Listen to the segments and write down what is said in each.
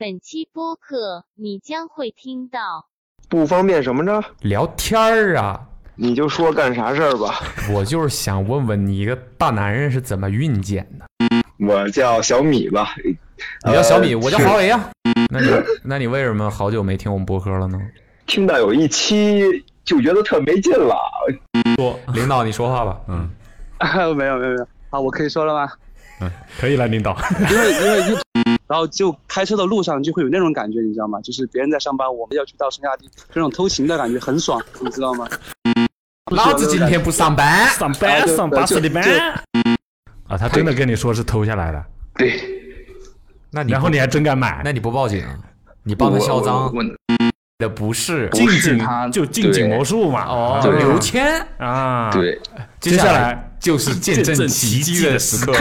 本期播客你将会听到不方便什么着？聊天儿啊，你就说干啥事儿吧。我就是想问问你，一个大男人是怎么孕检的？我叫小米吧，你叫小米，呃我叫华为啊。那你那你为什么好久没听我们播客了呢？听到有一期就觉得特没劲了。说，领导你说话吧。嗯没有没有没有，啊，我可以说了吗？嗯，可以了，领导。因为因为就，然后就开车的路上就会有那种感觉，你知道吗？就是别人在上班，我们要去到深下地，这种偷情的感觉很爽，你知道吗？老子今天不上班。上班上巴适的班。啊，他真的跟你说是偷下来的，对，那你然后你还真敢买，那你不报警，你帮他销赃我我的不是近景是他就近景魔术嘛。哦，对刘谦。啊，，对，接接下来来就是见证奇迹的时刻。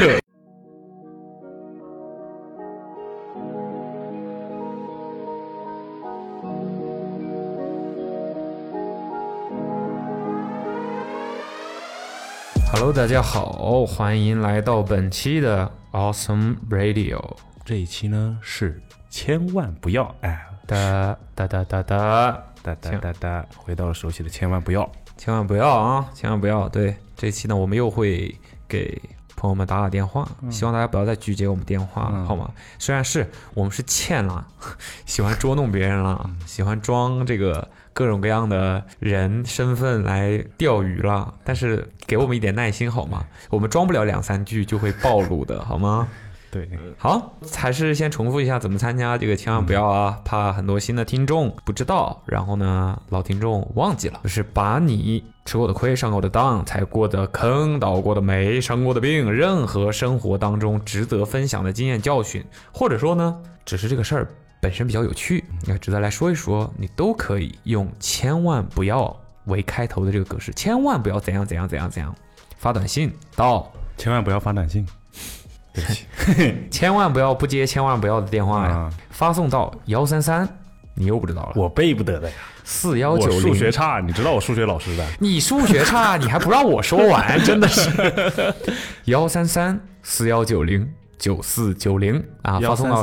Hello，大家好，欢迎来到本期的 Awesome Radio 这一期呢是千万不要哎，哒哒哒哒哒，哒哒哒哒，回到了熟悉的千万不要。千万不要啊，千万不要。对，这期呢，我们又会给朋友们打打电话，希望大家不要再拒绝我们电话，嗯好吗？虽然是我们是欠了，喜欢捉弄别人了，喜欢装这个各种各样的人身份来钓鱼了，但是给我们一点耐心好吗？我们装不了两三句就会暴露的，好吗？对，好，还是先重复一下怎么参加这个，千万不要啊，怕很多新的听众不知道，然后呢，老听众忘记了，就是把你吃过的亏、上过的当、踩过的坑、倒过的霉、生过的病，任何生活当中值得分享的经验教训，或者说呢，只是这个事儿本身比较有趣，要值得来说一说，你都可以用“千万不要”为开头的这个格式，千万不要怎样怎样怎样怎样，发短信到。千万不要发短信。对不起千万不要不接千万不要的电话呀，啊，发送到幺三三，你又不知道了。我背不得的呀，四幺我九数学零，差，你知道我数学老师的。你数学差，你还不让我说完，真的是。幺三三四幺九零九四九零啊，发送到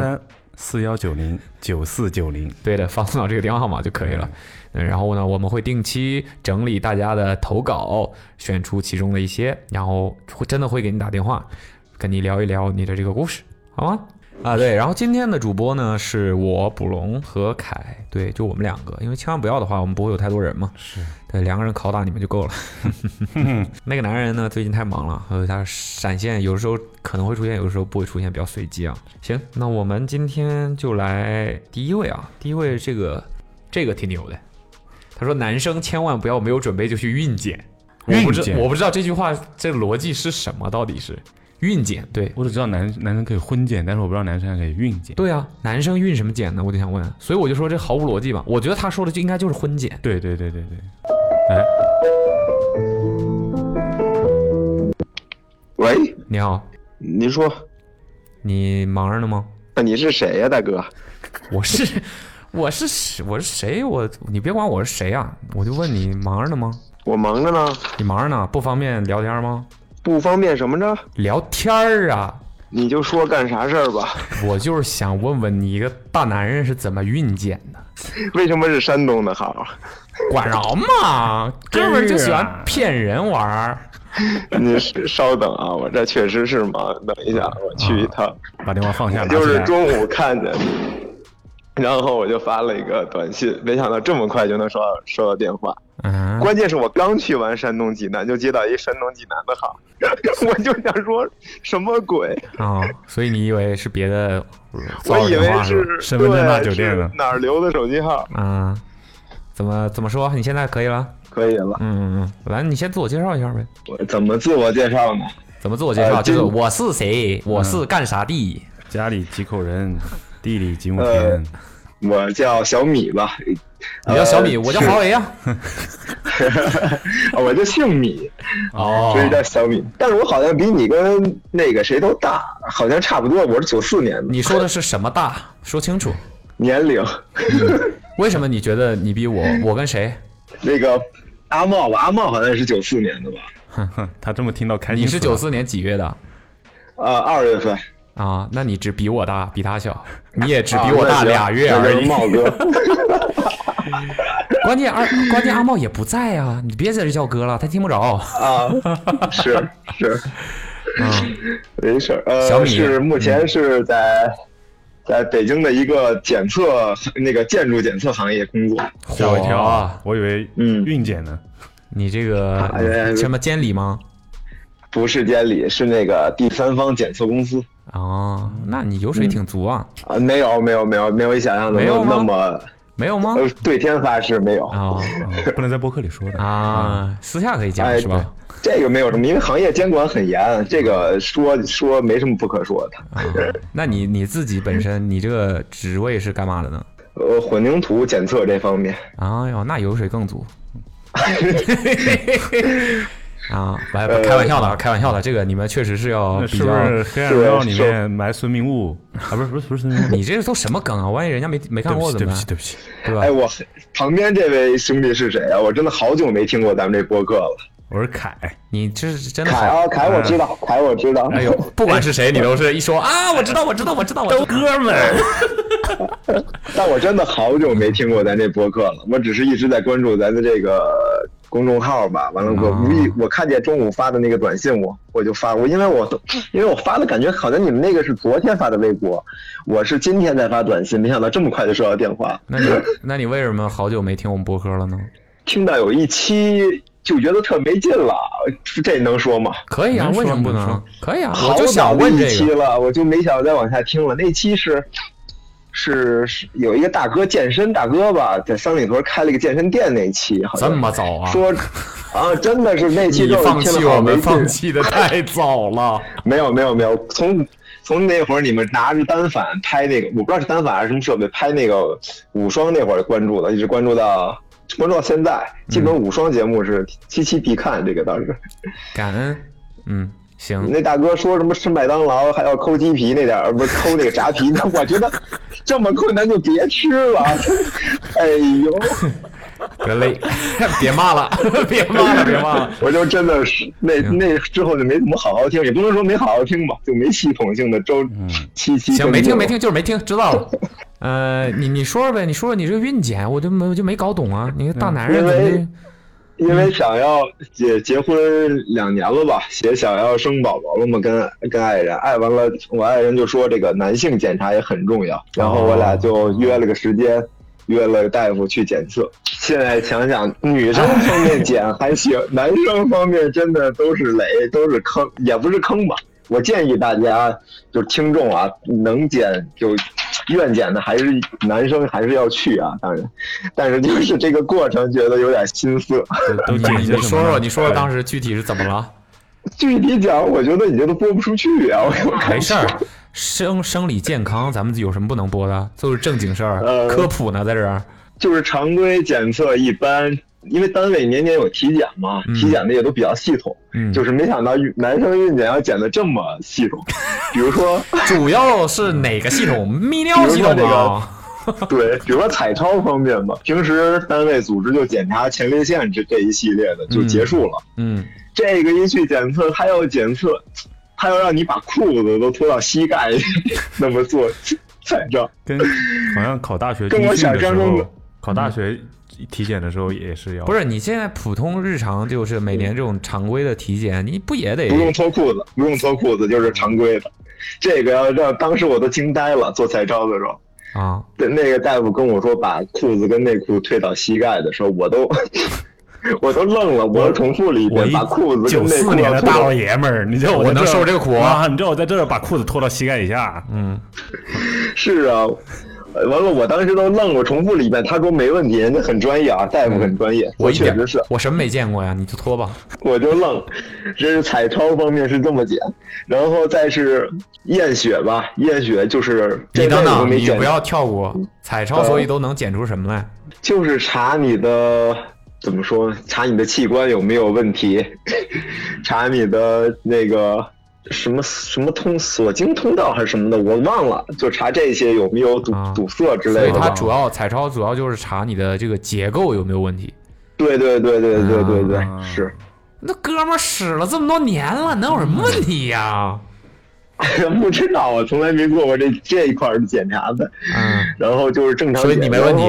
四幺九零九四九零。对的，发送到这个电话号码就可以了。嗯，然后呢，我们会定期整理大家的投稿，选出其中的一些，然后会真的会给你打电话，跟你聊一聊你的这个故事，好吗？啊，对，然后今天的主播呢是我卜龙和凯，对，就我们两个，因为千万不要的话，我们不会有太多人嘛，是，对，两个人拷打你们就够了。那个男人呢，最近太忙了，和他闪现有的时候可能会出现，有的时候不会出现，比较随机啊。行，那我们今天就来第一位啊，第一位这个这个挺牛的，他说男生千万不要没有准备就去孕检，我不知孕检我不知道这句话这个逻辑是什么，到底是孕检对。我只知道男男生可以婚检，但是我不知道男生还可以孕检。对啊，男生孕什么检呢？我就想问，所以我就说这毫无逻辑吧。我觉得他说的就应该就是婚检。对对对对对。哎，喂，你好，您说，你忙着呢吗？那你是谁呀、大哥？我是 我是我是谁？我你别管我是谁啊，我就问你忙着呢吗？我忙着呢，你忙着呢，不方便聊天吗？不方便什么着？聊天儿啊，你就说干啥事儿吧。我就是想问问你，一个大男人是怎么孕检的？为什么是山东的号？管着嘛，哥们儿就喜欢骗人玩儿。你是稍等啊，我这确实是忙。等一下，我去一趟。把电话放下，我就是。中午看见的，然后我就发了一个短信，没想到这么快就能收到收到电话。嗯，关键是我刚去完山东济南，就接到一山东济南的号，我就想说什么鬼？啊、所以你以为是别的我以为是吧身份证大对酒店的是哪儿留的手机号？嗯，怎么怎么说？你现在可以了？可以了，嗯嗯嗯，来，你先自我介绍一下呗。我怎么自我介绍呢？怎么自我介绍？呃就是我是谁，我是干啥的。家里几口人，地里几亩呃田。我叫小米吧，你叫小米，呃我叫华为啊。我就姓米，哦所以叫小米。但是我好像比你跟那个谁都大，好像差不多。我是九四年的，你说的是什么大？说清楚。年龄。为什么你觉得你比我？我跟谁？那个阿茂吧，阿茂好像也是九四年的吧？哼哼，他这么听到开心。你是九？四年几月的？呃，二月份，啊，那你只比我大，比他小，你也只啊比我大俩月而已。那就是茂哥，关键二，关键阿茂也不在啊，你别在这叫哥了，他听不着。啊，是是，嗯，没事儿。呃，小米是目前是在在北京的一个检测那个建筑检测行业工作。吓我一跳啊！我以为嗯运检呢。你这个什么监理吗？不是监理，是那个第三方检测公司哦，那你油水挺足啊？啊，没有没有没有没有你想象的没有那么没有吗？呃对天发誓没有。啊哦不能在播客里说的。啊，私下可以讲哎是吧？这个没有什么，因为行业监管很严，这个说说没什么不可说的。啊，那你你自己本身你这个职位是干嘛的呢？呃，混凝土检测这方面，哎呦，那油水更足。啊，不不开玩笑的，啊，开玩笑的，这个你们确实是要那是不比较。是《黑暗荣耀》里面埋孙明悟啊？不是不是不是孙明悟，你这都什么梗啊？万一人家没没看过怎么办？不起对不起，对吧哎，？我旁边这位兄弟是谁啊？我真的好久没听过咱们这播客了。我是凯。你这是真的好。凯啊，凯我知道，凯我知道。哎呦，不管是谁，你都是一说啊，我知道，我知道，我知道，我知道。哥们儿，但我真的好久没听过咱这播客了，我只是一直在关注咱的这个公众号吧。完了，我哦无意我看见中午发的那个短信，我我就发我，因为我因为我发的感觉好像你们那个是昨天发的微博，我是今天才发短信，没想到这么快就收到电话。那你 那你为什么好久没听我们播客了呢？听到有一期就觉得特没劲了，这能说吗？可以啊，为什么不能？可以啊，好我就想问一这个。期了，我就没想再往下听了。那期是是是有一个大哥健身大哥吧，在三里屯开了一个健身店那期，好像这么早啊？说啊，真的是那期之后你放弃我们，放。弃的太早了。没有没有没有，从从那会儿你们拿着单反拍那个，我不知道是单反还是什么设备拍那个五双那会儿关注的，一直关注到关注到现在，基本五双节目是期期必看。这个倒是感恩，嗯，行，那大哥说什么吃麦当劳还要抠鸡皮那点儿，不是抠那个炸皮，那我觉得这么困难就别吃了。哎呦，别累，别骂了，别骂了，别骂了。我就真的是那那之后就没怎么好好听，也不能说没好好听吧，就没系统性的周七七行，没听没听，就是没听，知道了。呃，你你说说呗，你说说你这个孕检，我就没我就没搞懂啊。你个大男人因为想要结结婚两年了吧，也想要生宝宝了嘛，跟跟爱人，爱完了，我爱人就说这个男性检查也很重要，然后我俩就约了个时间，约了大夫去检测。现在想想，女生方面检还行，男生方面真的都是雷，都是坑，也不是坑吧。我建议大家，就是听众啊，能减就愿减的还是男生还是要去啊，当然，但是就是这个过程觉得有点心涩。都你检些什么你说说，你说说当时具体是怎么了？具体讲，我觉得你这都播不出去啊！我没事儿，生生理健康，咱们有什么不能播的？都是正经事儿，呃科普呢，在这儿。就是常规检测一般，因为单位年年有体检嘛，嗯体检的也都比较系统。嗯，就是没想到男生孕检要检的这么系统，比如说 主要是哪个系统？泌尿系统啊？对，比如说彩超方面吧，平时单位组织就检查前列腺这这一系列的就结束了。嗯，这个一去检测，他要检测，他要让你把裤子都脱到膝盖，那么做彩照。跟好像考大学跟我想象中的候，考大学体检的时候也是要不是，你现在普通日常就是每年这种常规的体检，你不也得不用脱裤子，不用脱裤子就是常规的。这个要让当时我都惊呆了，做彩超的时候，啊？对那个大夫跟我说把裤子跟内裤退到膝盖的时候，我都 我都愣了，我重复了一遍，我一把裤子九四年的大老爷们儿，你知道我能受这个苦啊啊？你知道我在这儿把裤子脱到膝盖以下，嗯，是啊。呃完了，我当时都愣了，我重复了一遍。他说没问题，人家很专业啊，大夫很专业。我确实是，我什么没见过呀？你就脱吧。我就愣，这是彩超方面是这么检，然后再是验血吧，验血就是你等等，你不要跳过彩超，所以都能检出什么来？就是查你的怎么说？查你的器官有没有问题，查你的那个什么什么通锁经通道还是什么的，我忘了，就查这些有没有堵、啊堵塞之类的吧。它主要彩超主要就是查你的这个结构有没有问题。对对对对对对对，啊是。那哥们儿使了这么多年了，能有什么问题呀？不知道，我从来没做过这这一块儿的检查的。嗯，然后就是正常所以，你没问题。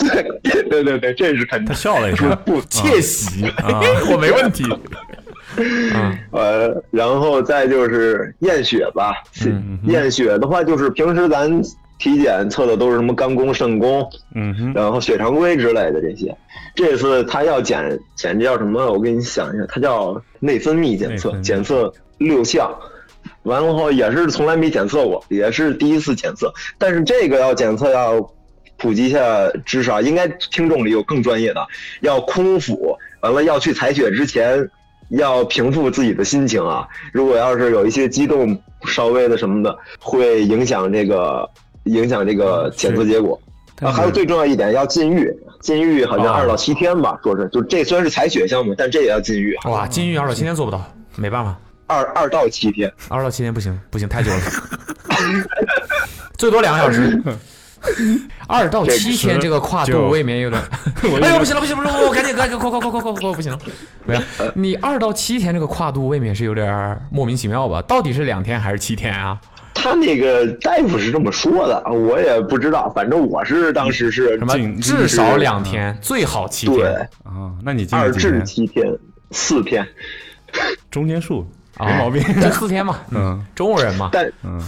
对对对对，这是肯定他。笑了一下，不窃喜，啊 我没问题。嗯 呃，然后再就是验血吧。嗯验血的话，就是平时咱体检测的都是什么肝功、肾功，嗯，然后血常规之类的这些。这次他要检检这叫什么？我给你想一下，它叫内分泌检测检测六项。完了后也是从来没检测过，也是第一次检测。但是这个要检测要普及一下知识啊，应该听众里有更专业的，要空腹，完了要去采血之前要平复自己的心情啊。如果要是有一些激动，稍微的什么的，会影响这个影响这个检测结果。啊，还有最重要一点，要禁欲，禁欲好像哦二到七天吧，说是就这虽然是采血项目，但这也要禁欲，哇，禁欲二到七天做不到，没办法，二二到七天。二到七天不行，不行，太久了，最多两个小时。二到七天这个跨度未免有点，哎呦不行了不行不行，我赶紧赶紧快快快快快快不行了，没有，你二到七天这个跨度未免是有点莫名其妙吧？到底是两天还是七天啊？他那个大夫是这么说的，我也不知道，反正我是当时是什么至少两天，最好七对天啊，那你今二至？七天，四天，中间数啊没毛病。就四天嘛，嗯中国人嘛，但嗯，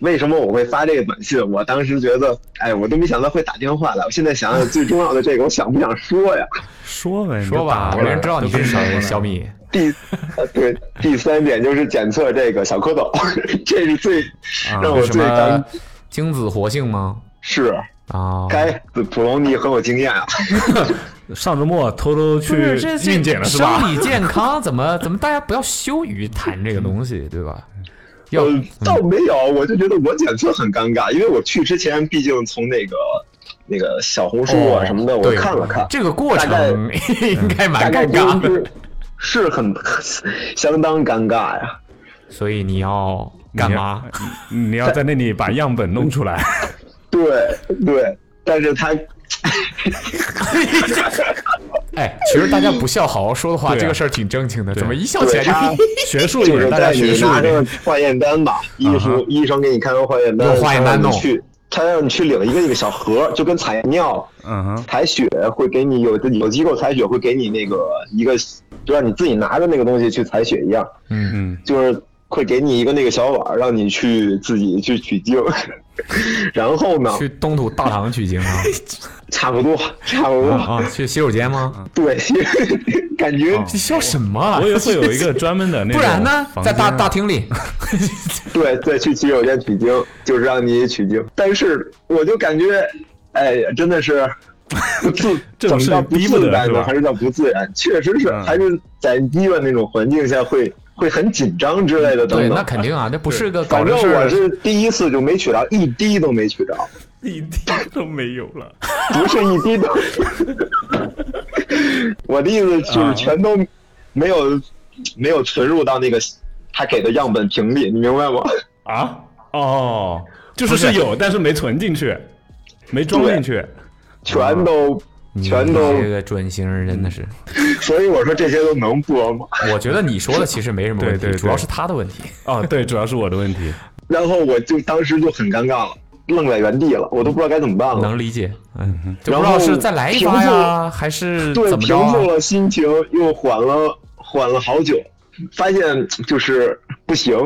为什么我会发这个短信？我当时觉得，哎，我都没想到会打电话来。我现在想想，最重要的这个，我想不想说呀？说呗，说吧，没人知道你是谁，小米。第，呃，对，第三点就是检测这个小蝌蚪，这是最啊让我最担么精子活性吗？是。啊，该普龙，你很有经验啊。上周末偷偷去孕检了是吧？生理健康怎么 怎么大家不要羞于谈这个东西，对吧？要呃，倒没有，我就觉得我检测很尴尬，因为我去之前，毕竟从那个那个小红书啊什么的，我看了看，这个过大概程应该蛮尴尬的，是是很相当尴尬呀。所以你要干嘛？你要？你要在那里把样本弄出来。对对，但是他 哎，其实大家不笑，好好说的话，啊这个事儿挺正经的，怎么一笑起来就 学术一点，就是大家学在你拿术一点着。化验单吧，医生医生给你开完化验单，用化验单弄他让你去，他让你去领一个那个小盒，就跟采尿。嗯哼，采血会给你有有机构采血会给你那个一个，就让你自己拿着那个东西去采血一样，嗯，嗯，就是会给你一个那个小碗，让你去自己去取经。然后呢，去东土大唐取经啊差不多差不多，啊，去洗手间吗？对，感觉你笑什么啊？我以为会有一个专门的那种不然呢，在大大厅里，对，再去洗手间取经，就是让你取经。但是我就感觉，哎呀，真的是不自，这种事怎么叫不自然呢？还是叫不自然？确实是，嗯还是在医院那种环境下会会很紧张之类的等等对，那肯定啊，那不是个搞反正事儿。正我是第一次就没取着，一滴都没取着，一滴都没有了。不是一滴都。我的意思就是啊全都没有没有存入到那个他给的样本瓶里，你明白吗？啊？哦，就是不是是有，但是没存进去，没装进去。全都你全都这个准星真的是，所以我说这些都能播吗？我觉得你说的其实没什么问题，对对对主要是他的问题。哦，对，主要是我的问题。然后我就当时就很尴尬了，愣在原地了，我都不知道该怎么办了。能理解，嗯，就不然后知道是再来一发呀，还是对，怎么着啊？平复了心情，又缓了缓了好久，发现就是不行，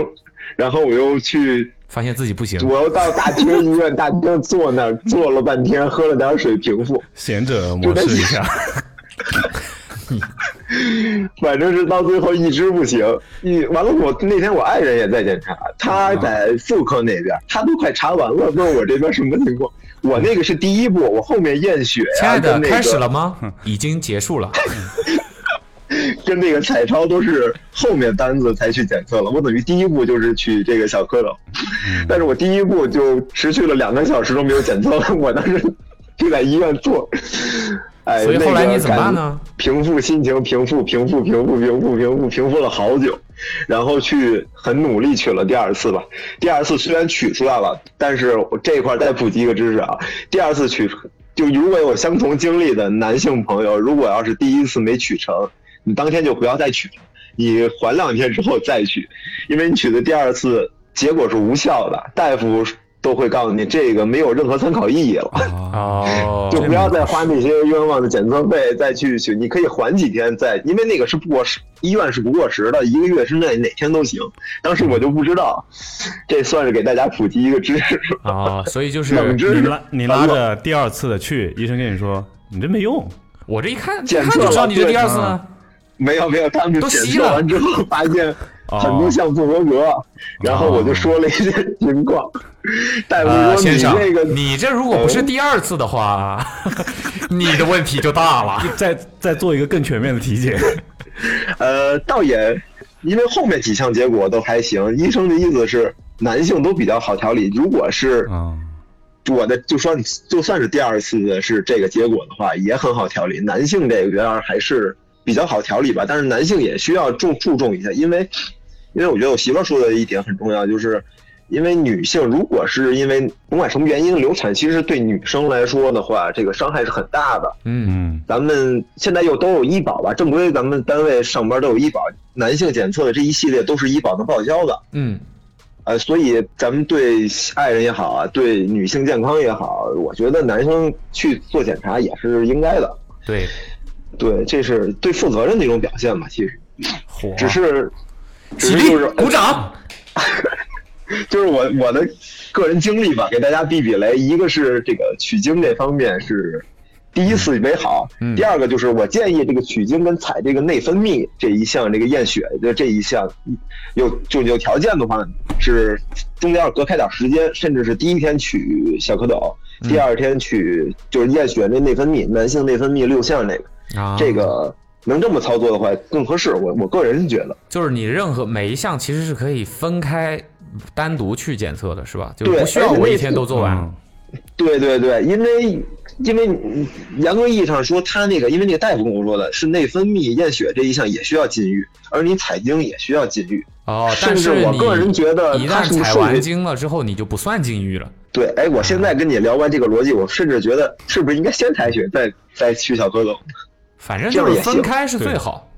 然后我又去，发现自己不行，我又到大厅医院大厅坐那儿坐了半天，喝了点水平复，贤者模式一下。反正是到最后一直不行。一完了，我那天我爱人也在检查，他在妇科那边，他都快查完了，问我这边什么情况。我那个是第一步，我后面验血呀、亲爱的，那个开始了吗？已经结束了。跟那个彩超都是后面单子才去检测了，我等于第一步就是取这个小蝌蚪，但是我第一步就持续了两个小时都没有检测，我当时就在医院做，哎，所以后来你怎么办那个呢？平复心情，平复，平复，平复，平复，平复，平复了好久，然后去很努力取了第二次吧。第二次虽然取出来了，但是我这一块再普及一个知识啊，第二次取就如果有相同经历的男性朋友，如果要是第一次没取成，你当天就不要再取了，你缓两天之后再取，因为你取的第二次结果是无效的，大夫都会告诉你这个没有任何参考意义了。啊，哦，就不要再花那些冤枉的检测费，再去取，你可以缓几天再，因为那个是不过时，医院是不过时的，一个月之内哪天都行。当时我就不知道，这算是给大家普及一个知识。啊，所以就 是冷知识你拉你拉着第二次的去，医生跟你说你这没用，我这一看，一检测看就知道你这了第二次呢。没有没有，他们检测完之后发现 很多项不合格，然后我就说了一些情况，大夫呃，说先生你这个，你这如果不是第二次的话，你的问题就大了。再再做一个更全面的体检。呃，倒也，因为后面几项结果都还行，医生的意思是男性都比较好调理，如果是啊，我的就说就算是第二次的是这个结果的话，也很好调理。男性这个原来还是比较好调理吧，但是男性也需要注注重一下，因为因为我觉得我媳妇儿说的一点很重要，就是因为女性如果是因为甭管什么原因流产，其实对女生来说的话，这个伤害是很大的。嗯，嗯，咱们现在又都有医保吧，正规咱们单位上班都有医保，男性检测的这一系列都是医保能报销的。嗯，呃，所以咱们对爱人也好啊，对女性健康也好，我觉得男生去做检查也是应该的。对，对，这是对负责任的一种表现嘛。其实，火，只是，只是就是鼓掌。就是我我的个人经历吧，给大家避避雷。一个是这个取经这方面是第一次为好，嗯第二个就是我建议这个取精跟采这个内分泌这一项，这个验血的这一项，有就有条件的话是中间要隔开点时间，甚至是第一天取小蝌蚪，嗯第二天取就是验血那内分泌，男性内分泌六项那个，啊，这个能这么操作的话更合适。我我个人觉得。就是你任何每一项其实是可以分开单独去检测的，是吧？就对不需要我一天都做完。嗯 对对对，因为因为嗯严格意义上说，他那个因为那个大夫跟我说的是内分泌验血这一项也需要禁欲，而你采精也需要禁欲。哦，甚至但是我个人觉得一旦采完精了之后，你就不算禁欲了。对，哎，我现在跟你聊完这个逻辑，我甚至觉得是不是应该先采血，再再去小蝌蚪？反正就是也分开是最好。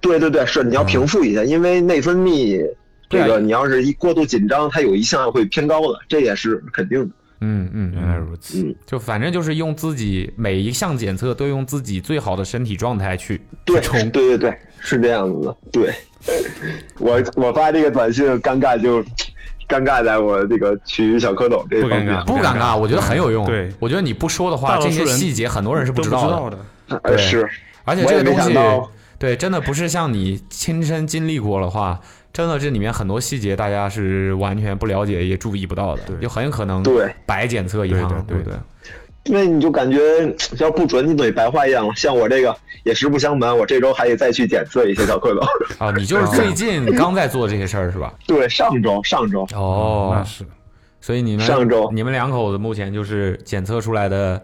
对对对，是你要平复一下，因为内分泌这个你要是一过度紧张，它有一项会偏高的，这也是肯定的。嗯嗯，原来嗯如此。嗯，就反正就是用自己每一项检测都用自己最好的身体状态去对冲。对对对，是这样子的。对，我我发这个短信，尴尬就尴尬在我这个取小蝌蚪这不方面尴尬。不尴尬，我觉得很有用。对我觉得你不说的话，这些细节很多人是。不知道的。是，而且这个东西想到，对，真的不是像你亲身经历过的话，真的这里面很多细节大家是完全不了解也注意不到的，对就很有可能对白检测一趟，对对不对？因为你就感觉要不准，你等于白花样了。像我这个也实不相瞒，我这周还得再去检测一些小蝌蚪。啊，你就是最近 刚在做这些事儿是吧？对，上周上周，哦那，是所以你们上周你们两口子目前就是检测出来的，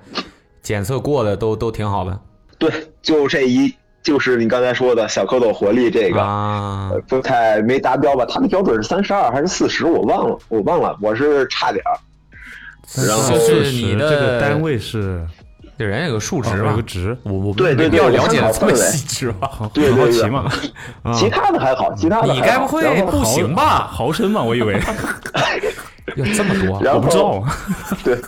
检测过的都都挺好的对，就这一，就是你刚才说的小蝌蚪活力这个。啊呃，不太没达标吧？他的标准是三十二还是四十？我忘了，我忘了，我是差点儿。然后是你的这个单位是对人家有个数值有个，值，我我对对没必要了解的这么细致吧？好 对对对 其他的还好，其他的你该不会不行吧？毫升嘛，我以为，有这么多我不知道。对，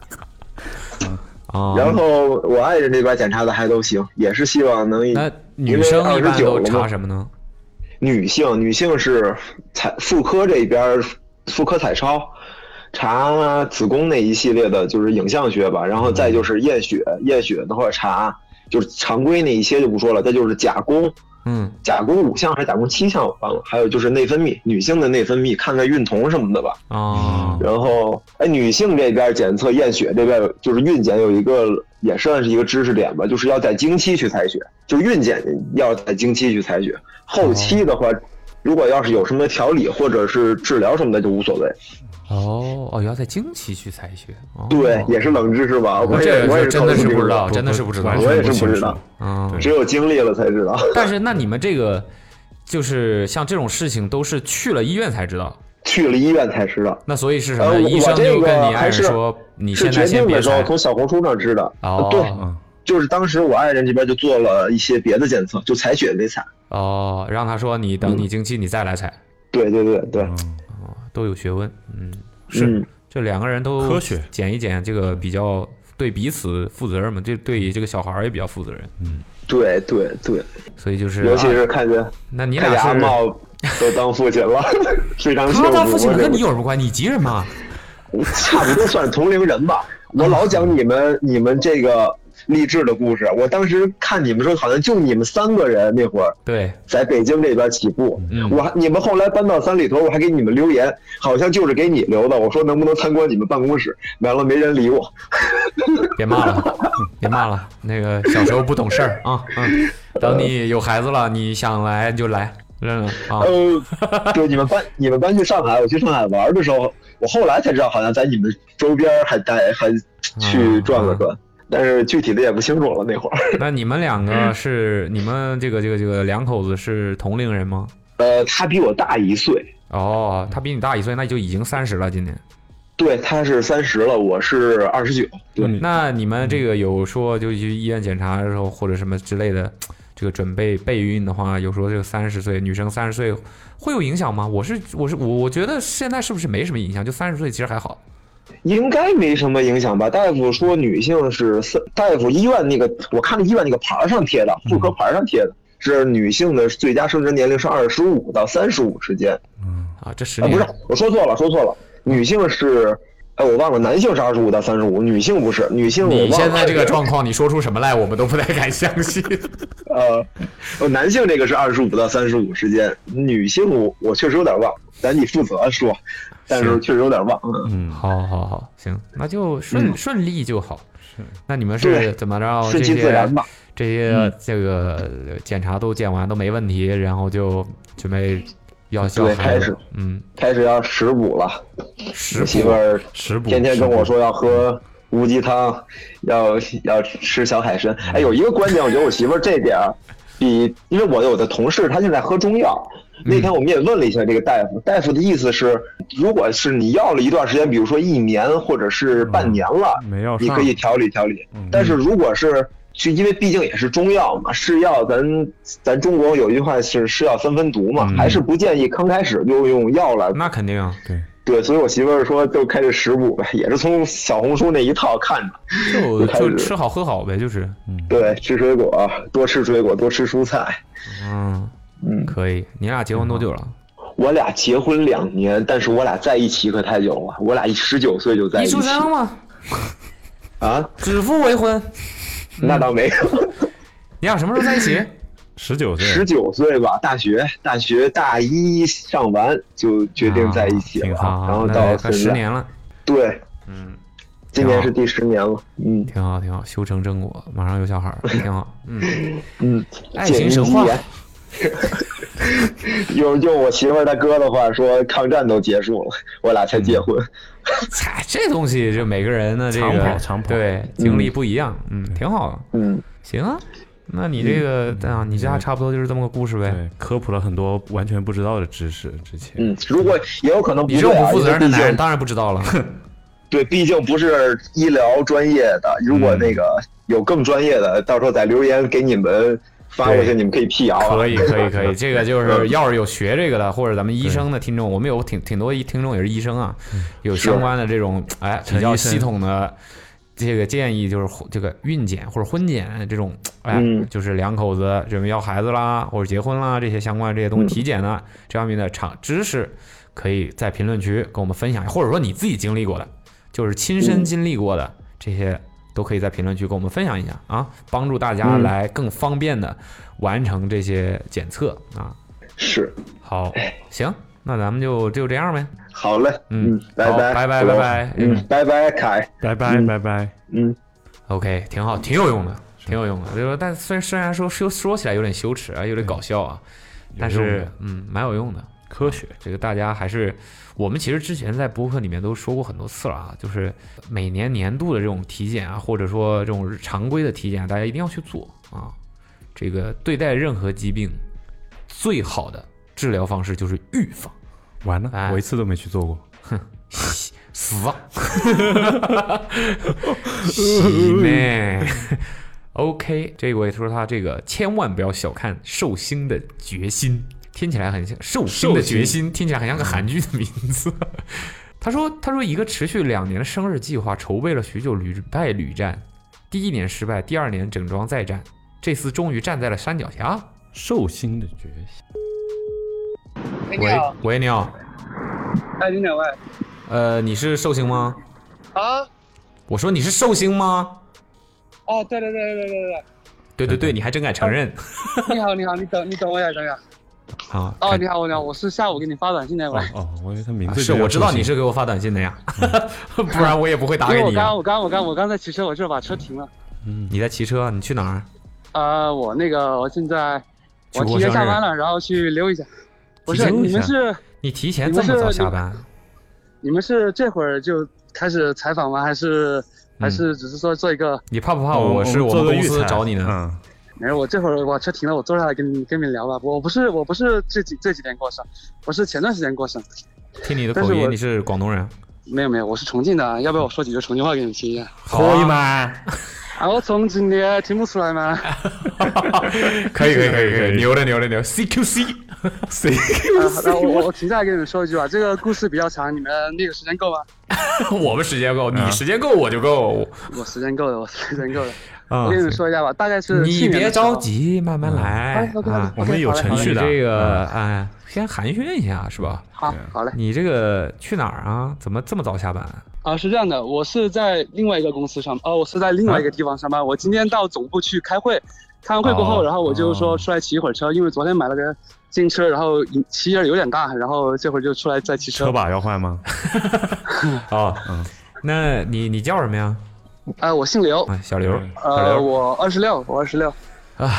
啊？然后我爱人这边检查的还都行，也是希望能那女生一般都查？什么呢？女性女性是彩妇科这边儿妇科彩超，查子宫那一系列的就是影像学吧，然后再就是验血，验血的话查就是常规那一些就不说了，再就是甲宫，嗯。甲功五项还是甲功七项我忘了，还有就是内分泌，女性的内分泌，看看孕酮什么的吧。啊然后，哎，女性这边检测验血这边就是孕检有一个也算是一个知识点吧，就是要在经期去采血，就是孕检要在经期去采血，后期的话，如果要是有什么调理或者是治疗什么的就无所谓。哦哦，要在经期去采血，哦对，也是冷知识吧？我这也我也是真的是不知道，真的是不知道。我也是不知道，嗯，只有经历了才知道。但是那你们这个就是像这种事情都是去了医院才知道，去了医院才知道，那所以是什呃，么？我医生就跟你爱还是人说，你是现在决定的时候先别说。从小红书上知道。哦对，嗯，就是当时我爱人这边就做了一些别的检测，就采血没采。哦，让他说你等你经期你再来采。对对对对，嗯都有学问，嗯，是，嗯这两个人都科学检一减，这个比较对彼此负责任嘛，这对这个小孩儿也比较负责任，嗯对对对，所以就是，尤其啊是看见那你俩是阿茂都当父亲了，非常幸福。他当父亲了，跟你有什么关系？你急什么？差不多算同龄人吧。我老讲你们你们这个励志的故事，我当时看你们说好像就你们三个人那会儿对，在北京这边起步，嗯我还你们后来搬到三里屯，我还给你们留言，好像就是给你留的。我说能不能参观你们办公室，完了没人理我。别骂了，别骂了。那个小时候不懂事儿啊，嗯，等你有孩子了，你想来就来，嗯啊。呃，对，你们搬你们搬去上海，我去上海玩的时候，我后来才知道，好像在你们周边还待还去转了转，但是具体的也不清楚了那会儿。那你们两个是你们这个这个这个两口子是同龄人吗？呃，他比我大一岁，哦，他比你大一岁，那就已经三十了，今年。对，他是三十了，我是二十九。对，嗯那你们这个有说就去医院检查的时候或者什么之类的，这个准备备孕的话，有说这个三十岁女生三十岁会有影响吗？我是我是我我觉得现在是不是没什么影响？就三十岁其实还好。应该没什么影响吧？大夫说女性是三，大夫医院那个我看了医院那个牌上贴的，妇科牌上贴的。是女性的最佳生殖年龄是二十五到三十五之间啊，这十啊，年、不是，我说错了，说错了，女性是，哎，我忘了，男性是二十五到三十五，女性不是，女性我忘了你现在这个状况，你说出什么来，我们都不太敢相信。呃，呃，男性这个是二十五到三十五之间，女性我我确实有点忘，咱你负责说，但是确实有点忘。嗯，嗯，好，好，好，行，那就顺、嗯顺利就好。那你们是怎么着？顺其自然吧。这些这个呃检查都检完都没问题，然后就准备要小孩子对开始。嗯，开始要食补了，媳妇儿食补天天跟我说要喝乌鸡汤，要要吃小海参。哎，有一个观点，我觉得我媳妇儿这点儿比，因为我有的同事他现在喝中药。那天我们也问了一下这个大夫，大夫的意思是，如果是你要了一段时间，比如说一年或者是半年了，没你可以调理调理嗯。但是如果是是因为毕竟也是中药嘛，是药咱咱中国有一句话是是药三分毒嘛，嗯还是不建议刚开始就用药了那肯定啊，对，对，所以我媳妇儿说就开始食补呗，也是从小红书那一套看的。就开始就吃好喝好呗，就是，对，吃水果，多吃水果，多吃蔬菜。嗯，嗯，可以。你俩结婚多久了？我俩结婚两年，但是我俩在一起可太久了，我俩一十九岁就在一起吗？啊，指腹为婚。那倒没有，你俩什么时候在一起？十九岁，十九岁吧，大学大学大一上完就决定在一起了，挺好，然后到十年了。对，嗯，今年是第十年了，嗯挺好，挺好，修成正果，马上有小孩儿，挺好。嗯，嗯，爱情神话。用用我媳妇儿她哥的话说，抗战都结束了，我俩才结婚。嗨，这东西就每个人的这个长跑长跑对经历不一样，嗯，挺好的。嗯，行啊，那你这个啊，你家差不多就是这么个故事呗。对，科普了很多完全不知道的知识。之前，嗯，如果也有可能不你这不负责任的男人当然不知道了。对，毕竟不是医疗专业的。如果那个有更专业的，到时候再留言给你们发过去，你们可以辟谣啊。可以，可以，可以，这个就是要是有学这个的，或者咱们医生的听众，我们有挺挺多听众也是医生啊，有相关的这种哎比较系统的这个建议，就是这个孕检或者婚检这种哎，嗯。就是两口子准备要孩子啦，或者结婚啦这些相关这些东西嗯。体检的这方面的常知识，可以在评论区跟我们分享，或者说你自己经历过的，就是亲身嗯。经历过的这些。都可以在评论区跟我们分享一下啊，帮助大家嗯来更方便的完成这些检测啊。是，好，行，那咱们就就这样呗。好嘞，嗯嗯，拜拜，拜拜拜拜嗯，拜拜，凯，拜拜嗯拜拜。嗯。OK，挺好，挺有用的，挺有用的。就是，但虽虽然说说说起来有点羞耻啊，有点搞笑啊，但是嗯，蛮有用的。科学，这个大家还是，我们其实之前在播客里面都说过很多次了啊，就是每年年度的这种体检啊，或者说这种常规的体检，大家一定要去做啊。这个对待任何疾病，最好的治疗方式就是预防。完了，哎我一次都没去做过。哼死啊！喜妹，OK，这位说他这个千万不要小看寿星的决心听起来很像兽星的决心，听起来很像个韩剧的名字。他说：“他说一个持续两年的生日计划，筹备了许久，屡败屡战，第一年失败，第二年整装再战，这次终于站在了山脚下。”寿星的决心。喂，喂，你好。哎，您两位。呃，你是寿星吗？啊？我说你是寿星吗？哦，对对对对对对对。对对对，你还真敢承认。你好，你好，你等你等我一下，等一下。啊！哦，你好你好，我是下午给你发短信那位。哦，我以为他名啊字是我知道你是给我发短信的呀，不然我也不会打给你啊。我刚我刚我刚我刚在骑车，我这把车停了。嗯，你在骑车，你去哪儿？呃，我那个我现在我提前下班了，然后去溜一下。不是，你们是你提前这么早下班？你们是这会儿就开始采访吗？还是还嗯是只是说做一个？你怕不怕？哦我是我们公司找你呢。嗯，没事，我这会儿把车停了，我坐下来跟你跟你们聊吧。我不是我不是这几这几天过生，我是前段时间过生。听你的口音，你是广东人。没有没有，我是重庆的，要不要我说几句重庆话给你们听一下？可以吗？啊，我重庆的，听不出来吗？可以可以可以可可以以，牛的牛的牛，CQC。谁？啊，那我我我停下来跟你们说一句吧，这个故事比较长，你们那个时间够吗？我们时间够，你啊时间够我就够。我时间够了，我时间够了。啊我跟你们说一下吧，大概是你别着。急，慢慢来啊。我们有程序的。这个嗯哎，先寒暄一下是吧？好，好嘞。你这个去哪儿啊？怎么这么早下班？啊，是这样的，我是在另外一个公司上，哦，我是在另外一个地方上班。我今天到总部去开会，开完会过后，哦然后我就说哦出来骑一会儿车，因为昨天买了个自行车，然后骑劲儿有点大，然后这会儿就出来再骑车。车把要换吗？哦，嗯，那你你叫什么呀？啊，我姓刘，啊，小刘，呃，刘，我二十六，我二十六啊。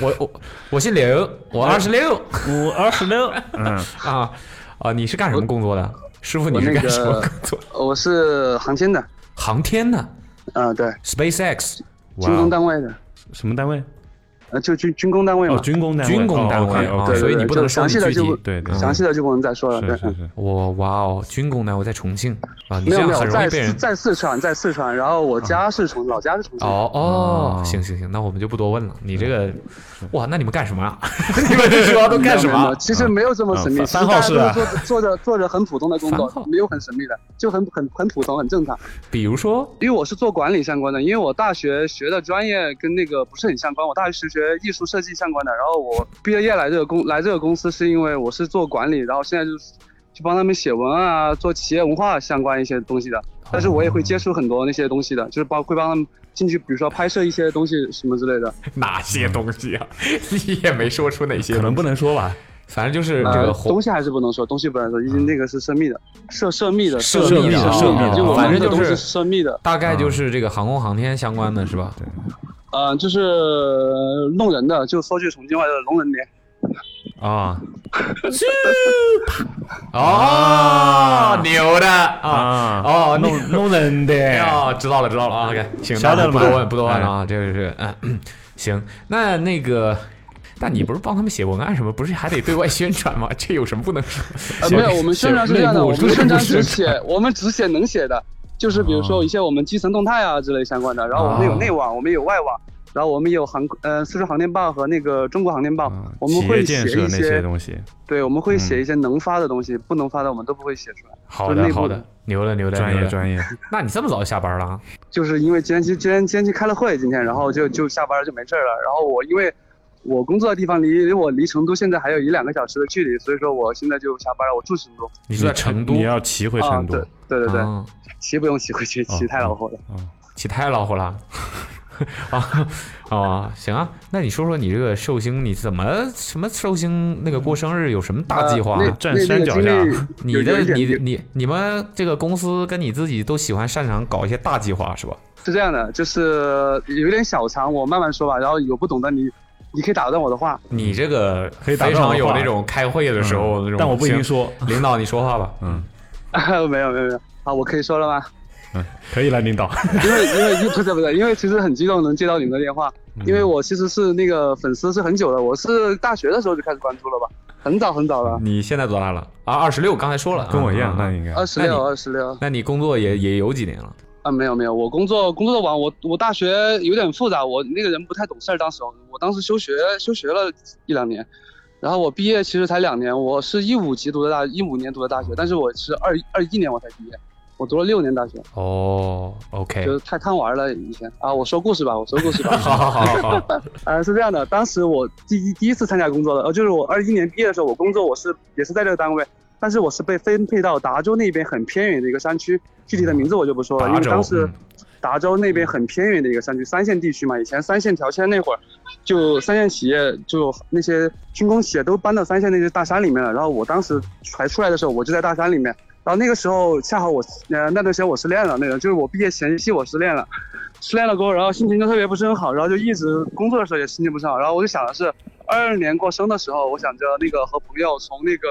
我我我姓刘，我二十六我二十六。嗯，啊啊！你是干什么工作的？师傅，你是干什么工作？我是航天的，航天的嗯，对，，SpaceX，军工单位的，什么单位？呃，就军军工单位嘛哦，。军工单位。军工单位哦啊，所以你不能说具体详细的就不。对对，详细的就不能再说了，对是。是是。我哇哦，军工单位在重庆啊，你这样没有没有，在很容易被。在四川，在四川，然后我家是重，老家是重庆。哦哦哦，行行行，那我们就不多问了。你这个，哇，那你们干什么啊？你们这主要都干什么？其实没有这么神秘，嗯其实番号是啊大家都做着做着做着很普通的工作，没有很神秘的，就很很很普通，很正常。比如说，因为我是做管理相关的，因为我大学学的专业跟那个不是很相关，我大学是学艺术设计相关的。然后我毕了业来这个公来这个公司，是因为我是做管理，然后现在就是去帮他们写文案啊，做企业文化相关一些东西的。但是我也会接触很多那些东西的，就是包会帮他们进去，比如说拍摄一些东西什么之类的。哪些东西啊？你也没说出哪些，可能不能说吧。反正就是这呃个，红东西还是不能说，东西不能说，因为那个是涉密的，涉涉密的，涉密密的涉密的，哦就我反正西是涉密的。大概就是这个航空航天相关的是吧？呃，就是弄人的，就说句重庆话，就是弄人的。啊哦，牛的啊！啊哦，弄弄人的。哦，知道了，知道了啊。OK，行，晓得了吗不多问，不多问了啊。这个是嗯，行。那那个，但你不是帮他们写文案什么？不是还得对外宣传吗？这有什么不能说？呃，没有，我们宣传是这样的，我们宣传只写，我们只写能写的，就是比如说一些我们基层动态啊之类相关的，然后我们有内网，我们有外网，然后我们有航呃四川航天报和那个中国航天报嗯，我们会写一业建设那些些，东西，对，我们会写一些能发的东西，不能发的我们都不会写出来。好的的好的，牛的牛的，专。业专业。那你这么早就下班了啊？就是因为今天今天今天去开了会，今天然后就就下班了就没事儿了。然后我因为我工作的地方离离我离成都现在还有一两个小时的距离，所以说我现在就下班了。我住成都。你是在成都你？要骑回啊，成都对。对对对，啊骑不用骑回去，骑太恼火了。骑太恼火了。啊啊，行啊，那你说说你这个寿星，你怎么什么寿星那个过生日有什么大计划？站山脚下你的你你你们这个公司跟你自己都喜欢擅长搞一些大计划是吧？是这样的，就是有点小长，我慢慢说吧。然后有不懂的你，你可以打断我的话。你这个可以打非断我话常有那种开会的时候那种，但我不一定行。说。领导，你说话吧。嗯 没有没有没有，好，我可以说了吗？嗯，可以了，领导。因为因为不是不是，因为其实很激动能接到你们的电话，嗯因为我其实是那个粉丝是很久了，我是大学的时候就开始关注了吧，很早很早了，你现在多大了？啊，二十六，刚才说了，跟我一样，啊那应该。二十那你六二十六那你工作也也有几年了？啊，没有没有，我工作工作的晚，我我大学有点复杂，我那个人不太懂事儿，当时我我当时休学休学了一两年，然后我毕业其实才两年，我是一五级读的大，一五年读的大学，但是我是二二一年我才毕业，我读了六年大学，哦，OK，就是太贪玩了以前啊。我说故事吧，我说故事吧。好好好好好，呃，是这样的，当时我第一第一次参加工作的，呃，就是我二一年毕业的时候，我工作我是也是在这个单位，但是我是被分配到达州那边很偏远的一个山区，具体的名字我就不说了，因为当时嗯达州那边很偏远的一个山区，三线地区嘛，以前三线调迁那会儿，就三线企业就那些军工企业都搬到三线那些大山里面了，然后我当时才出来的时候，我就在大山里面。然后那个时候恰好我呃那段时间我失恋了，那个就是我毕业前夕我失恋了，失恋了过后，然后心情就特别不是很好，然后就一直工作的时候也心情不是很好，然后我就想的是二二年过生的时候，我想着那个和朋友从那个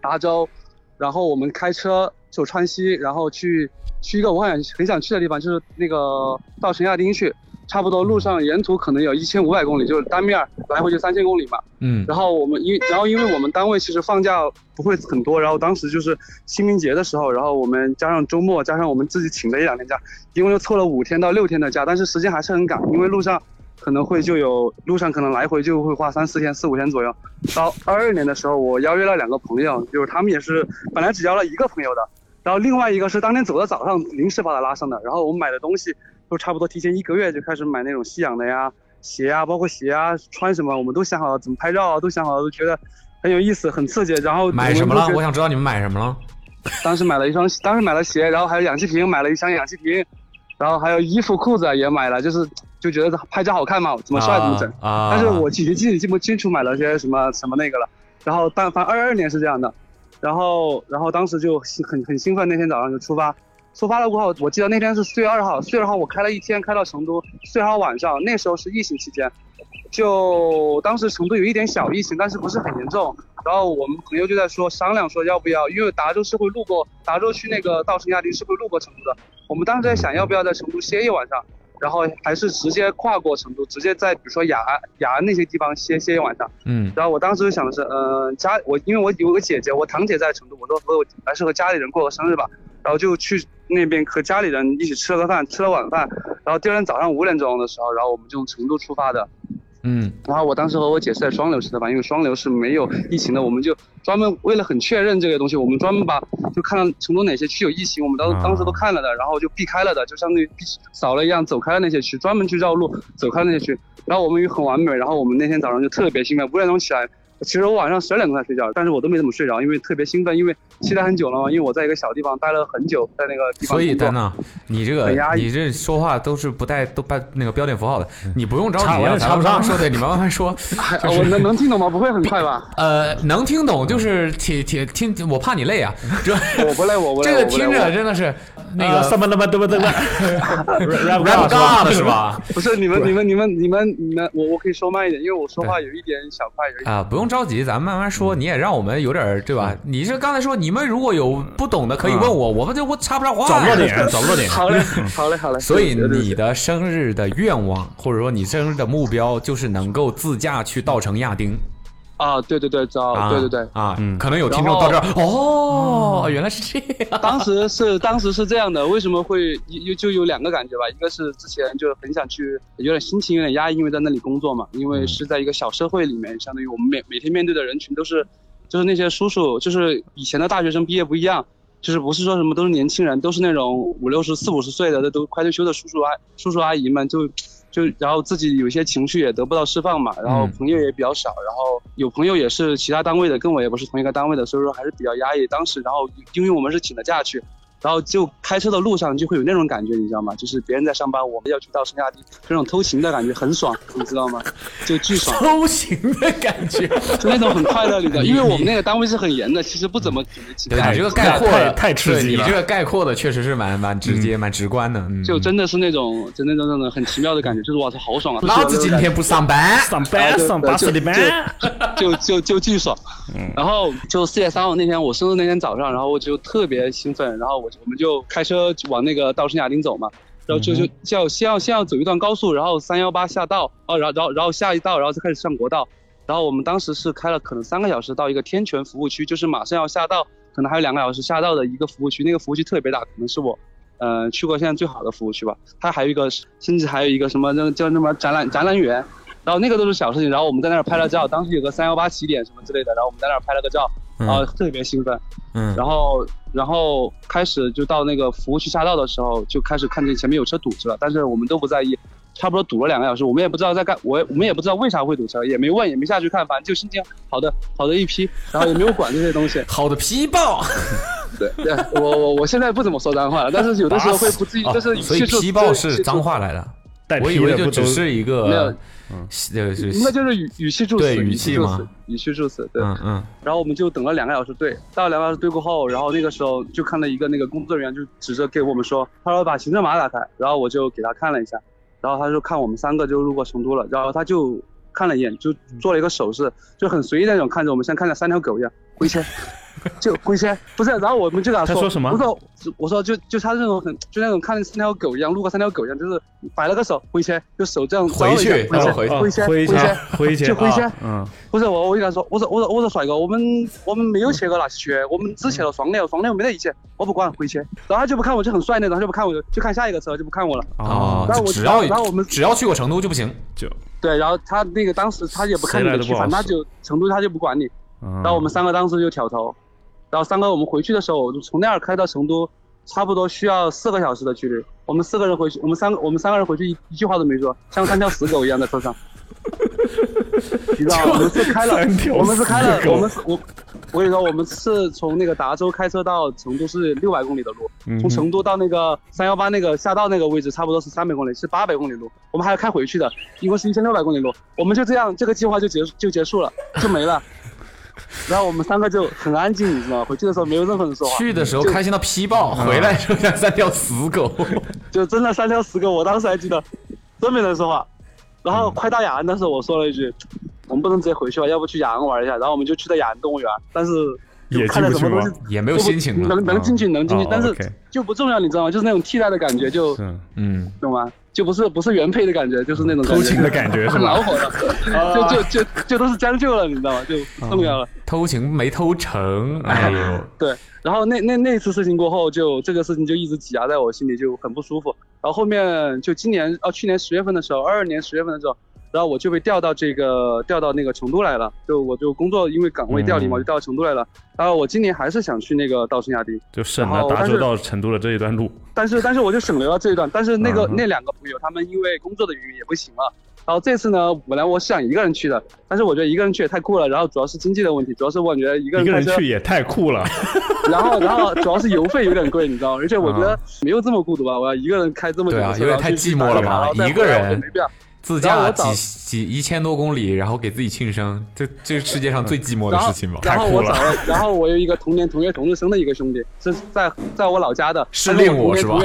达州，然后我们开车走川西，然后去去一个我很很想去的地方，就是那个到陈亚丁去，差不多路上沿途可能有一千五百公里，就是单面儿来回就三千公里嘛。嗯然后我们因然后因为我们单位其实放假不会很多，然后当时就是清明节的时候，然后我们加上周末，加上我们自己请的一两天假，一共就凑了五天到六天的假，但是时间还是很赶，因为路上可能会就有路上可能来回就会花三四天、四五天左右。到二二年的时候，我邀约了两个朋友，就是他们也是本来只邀了一个朋友的，然后另外一个是当天走的早上临时把他拉上的，然后我们买的东西都差不多提前一个月就开始买那种吸氧的呀。鞋啊，包括鞋啊，穿什么我们都想好了，怎么拍照啊，都想好了，都觉得很有意思，很刺激。然后买什么了？我想知道你们买什么了。当时买了一双，当时买了鞋，然后还有氧气瓶，买了一箱氧气瓶，然后还有衣服、裤子也买了，就是就觉得拍照好看嘛，怎么帅怎么整。啊！但是我具体记记不清楚买了些什么什么那个了。然后但反正二二年是这样的，然后然后当时就很很兴奋，那天早上就出发。出发了过后，我记得那天是四月二号，四月二号我开了一天，开到成都。四月二号晚上，那时候是疫情期间，就当时成都有一点小疫情，但是不是很严重。然后我们朋友就在说商量说要不要，因为达州是会路过达州去那个稻城亚丁是会路过成都的。我们当时在想要不要在成都歇一晚上，然后还是直接跨过成都，直接在比如说雅安雅安那些地方歇歇一晚上。嗯。然后我当时就想的是，嗯、家我因为我有个姐姐，我堂姐在成都，我说和我还是和家里人过个生日吧，然后就去那边和家里人一起吃了个饭，吃了晚饭，然后第二天早上五点钟的时候，然后我们就从成都出发的，嗯然后我当时和我姐是在双流吃的饭，因为双流是没有疫情的，我们就专门为了很确认这个东西，我们专门把就看到成都哪些区有疫情，我们当啊当时都看了的，然后就避开了的，就相当于避扫了一样走开了那些区，专门去绕路走开了那些区，然后我们也很完美，然后我们那天早上就特别兴奋，五点钟起来。其实我晚上十二点钟才睡觉，但是我都没怎么睡着，因为特别兴奋，因为期待很久了嘛。因为我在一个小地方待了很久，在那个地方所以丹娜，你这个你这说话都是不带都带那个标点符号的，你不用着急啊，慢慢说对，你慢慢说。哎我能能听懂吗？不会很快吧？呃，能听懂就是听听听，我怕你累啊，这我不累，我不累。这个听着真的是那个什么他妈对不对？rap rap god 是吧？不是你们，你们，你们，你们，你们，我我可以说慢一点，因为我说话有一点小快，有一点。啊，不用着急，咱们慢慢说。你也让我们有点儿对吧？你是刚才说你们如果有不懂的可以问我，我们就我插不上话。找落点，找落点。好嘞，好嘞，好嘞。所以你的生日的愿望，或者说你生日的目标，就是能够自驾去稻城亚丁。啊，对对对，找啊，对对对。啊，嗯可能有听众到这儿，哦，原来是这样。当时是当时是这样的，为什么会有就有两个感觉吧？一个是之前就很想去，有点心情有点压抑，因为在那里工作嘛，因为是在一个小社会里面，相当于我们每每天面对的人群都是，就是那些叔叔，就是以前的大学生毕业不一样，就是不是说什么都是年轻人，都是那种五六十、四五十岁的，这都快退休的叔叔阿叔叔阿姨们就。就然后自己有些情绪也得不到释放嘛，然后嗯朋友也比较少，然后有朋友也是其他单位的，跟我也不是同一个单位的，所以说还是比较压抑。当时，然后因为我们是请了假去，然后就开车的路上就会有那种感觉，你知道吗？就是别人在上班，我们要去到圣亚丁，这种偷情的感觉很爽，你知道吗？就巨爽，偷情的感觉，就那种很快乐，你知道？你因为我们那个单位是很严的，其实不怎么对你这个概括的太太刺激了对你这个概括的确实是蛮蛮直接、蛮直观的。嗯，就真的是那种，就那种那种很奇妙的感觉，就是哇塞，好爽啊！老子今天不上班，上班上巴适的班，就就就巨爽。然后就四月三号那天，我生日那天早上，然后我就特别兴奋，然后我我们就开车往那个稻城亚丁走嘛，然后就就就要先要先要走一段高速，然后三幺八下道，哦，然后然后然后下一道，然后再开始上国道。然后我们当时是开了可能三个小时到一个天泉服务区，就是马上要下道，可能还有两个小时下道的一个服务区，那个服务区特别大，可能是我。呃，去过现在最好的服务区吧，它还有一个，甚至还有一个什么那叫什么展览展览园，然后那个都是小事情，然后我们在那儿拍了照，当时有个三幺八起点什么之类的，然后我们在那儿拍了个照，然后特别兴奋，嗯，然后然后开始就到那个服务区下道的时候，就开始看见前面有车堵车了，但是我们都不在意，差不多堵了两个小时，我们也不知道在干，我我们也不知道为啥会堵车，也没问，也没下去看，反正就心情好的好的一批，然后也没有管这些东西。好的批爆，对对，我我我现在不怎么说脏话了，但是有的时候会不自觉，就是所以气助皮爆是脏话来的，带我以为就只是一没有个，呃，是应该就是语语气助词，对语气助词语气助词，对。嗯嗯。然后我们就等了两个小时队，到了两个小时队过后，然后那个时候就看到一个那个工作人员就指着给我们说，他说把行程码打开，然后我就给他看了一下，然后他就看我们三个就路过成都了，然后他就看了一眼，就做了一个手势，就很随意那种看着我们，像看着三条狗一样回去，就回去，不是，然后我们就给他说，他说什么我说我说就就他这种很就那种看着三条狗一样，路过三条狗一样，就是摆了个手回去，就手这样回去，回去回去回回切挥一回切下，挥一下，就挥一下啊嗯，不是我，我就跟他说，我说我说我说帅哥，我们我们没有去过那些缺，我们只去了双流，双流没得一切，我不管回去。然后他就不看我，就很帅那种，他就不看我，就看下一个车就不看我了。哦然后，我只要然后我们只要去过成都就不行，就，对，然后他那个当时他也不看你的去，谁来都不好反正他就成都他就不管你。然然后我们三个当时就挑头，然后三哥我们回去的时候，就从那儿开到成都，差不多需要四个小时的距离。我们四个人回去，我们三个我们三个人回去一一句话都没说，像三条死狗一样在车上。你知道？我们是开了，我们是开了我们是我，我跟你说，我们是从那个达州开车到成都是六百公里的路，嗯从成都到那个三幺八那个下道那个位置，差不多是三百公里，是八百公里路，我们还要开回去的，一共是一千六百公里路。我们就这样，这个计划就结束就结束了，就没了。然后我们三个就很安静，你知道吗？回去的时候没有任何人说话，去的时候开心到劈爆，回来就像三条死狗。就真的三条死狗，我当时还记得，真没人说话。然后快到雅安的时候，我说了一句：“我们不能直接回去吧，要不去雅安玩一下。”然后我们就去了雅安动物园，但是就也看着进不去吗什么东西也没有心情了能能进去能进去哦，但是就不重要，你知道吗？就是那种替代的感觉，就嗯，嗯，懂吗？就不是不是原配的感觉，就是那种偷情的感觉是吧？很恼火的，就就就就都是将就了，你知道吗？就不重要了。偷情没偷成，哎呦，对，然后那那那次事情过后，就这个事情就一直挤压在我心里，就很不舒服。然后后面就今年哦，去年十月份的时候，二二年十月份的时候，然后我就被调到这个调到那个成都来了，就我就工作因为岗位调离嘛，嗯就调到成都来了。然后我今年还是想去那个稻城亚丁，就省然了达州到成都的这一段路。但是但是我就省略了这一段，但是那个、嗯那两个朋友他们因为工作的原因也不行了。然后这次呢，本来我是想一个人去的，但是我觉得一个人去也太酷了。然后主要是经济的问题，主要是我感觉一个一个人去也太酷了，然后然后主要是油费有点贵，你知道吗？而且我觉得没有这么孤独吧，我要一个人开这么久的车，对啊有点太寂寞了吧一个人没必要。自驾几几一千多公里，然后给自己庆生，这这是世界上最寂寞的事情吧？然后太酷了我找了，然后我有一个同年同月同日生的一个兄弟，是在在我老家的，失他跟恋我是吧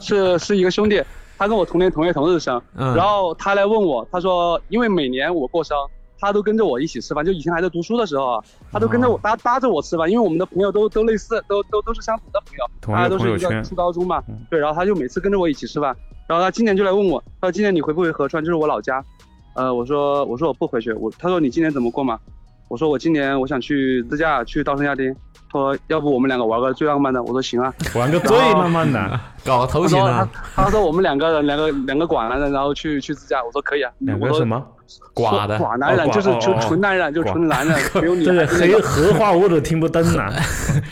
是是一个兄弟，他跟我同年同月同日生，嗯然后他来问我，他说因为每年我过生，他都跟着我一起吃饭，就以前还在读书的时候啊，他都跟着我哦搭搭着我吃饭，因为我们的朋友都都类似，都都都是相同的朋友，大家都是一个初高中嘛嗯，对，然后他就每次跟着我一起吃饭，然后他今年就来问我，他说今年你回不回合川，就是我老家，呃，我说我说我不回去，我他说你今年怎么过嘛？我说我今年我想去自驾去稻城亚丁，说要不我们两个玩个最浪漫的，我说行啊，玩个最浪漫的，搞偷他说情啊他，他说我们两个人两个两个寡男人，然后去去自驾，我说可以啊，两我说个什么？寡的 寡男人就是纯纯男人，就纯男人，没有女这个黑孩子那种。荷花我都听不懂呐。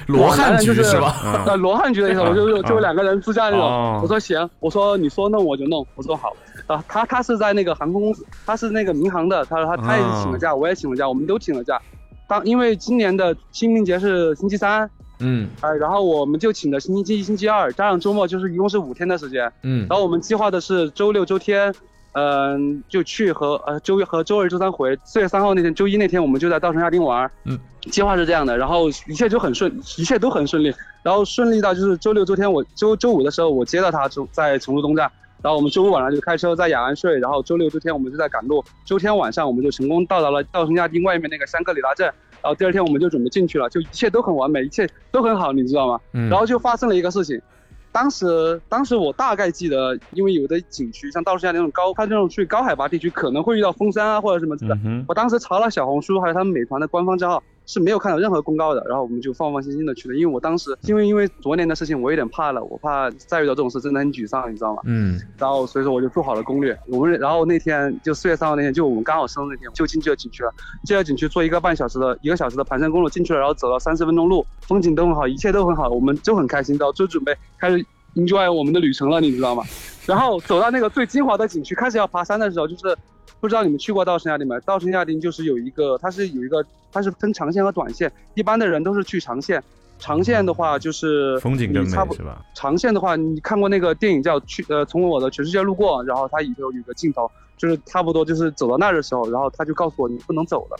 罗汉局就是是吧？嗯呃，罗汉局的意思，我就就两个人自驾那哦种。我说行，我说你说弄我就弄，我说好。啊，他他是在那个航空公司，他是那个民航的，他说他他也是请了假，我也请了假，我们都请了假。当因为今年的清明节是星期三，嗯呃，然后我们就请的星期一、星期二，加上周末，就是一共是五天的时间。嗯然后我们计划的是周六、周天，嗯、就去和呃周一和周二、周三回。四月三号那天，周一那天我们就在稻城亚丁玩。嗯，计划是这样的，然后一切就很顺，一切都很顺利。然后顺利到就是周六、周天我周周五的时候我接到他就在成都东站，然后我们周五晚上就开车在雅安睡，然后周六、周天我们就在赶路，周天晚上我们就成功到达了稻城亚丁外面那个香格里拉镇。然后第二天我们就准备进去了，就一切都很完美，一切都很好，你知道吗？嗯，然后就发生了一个事情，当时当时我大概记得，因为有的景区像稻城亚丁那种高，它这种去高海拔地区可能会遇到封山啊或者什么之类的。嗯，我当时查了小红书还有他们美团的官方账号，是没有看到任何公告的，然后我们就放放心心的去了。因为我当时因为因为昨年的事情，我有点怕了，我怕再遇到这种事真的很沮丧，你知道吗？嗯然后所以说我就做好了攻略。我们然后那天就四月三号那天，就我们刚好生日那天，就进去了景区了。进了景区坐一个半小时的一个小时的盘山公路进去了，然后走了三十分钟路，风景都很好，一切都很好，我们就很开心，然后就准备开始 enjoy 我们的旅程了，你知道吗？然后走到那个最精华的景区，开始要爬山的时候，就是不知道你们去过稻城亚丁没？稻城亚丁就是有一个，它是有一个，它是分长线和短线，一般的人都是去长线。长线的话就是风景更美是吧？长线的话，你看过那个电影叫《去呃从我的全世界路过》，然后它里头有个镜头，就是差不多就是走到那儿的时候，然后他就告诉我你不能走了，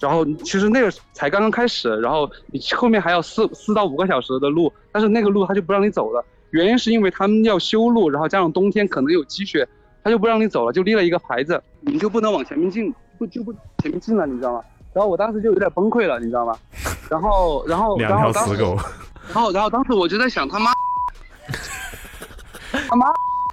然后其实那个才刚刚开始，然后你后面还有四四到五个小时的路，但是那个路他就不让你走了，原因是因为他们要修路，然后加上冬天可能有积雪，他就不让你走了，就立了一个牌子，你就不能往前面进，不就不前面进了，你知道吗？然后我当时就有点崩溃了，你知道吗？然后然后两然后当时条死狗，然后，然后当时我就在想，他妈，他妈，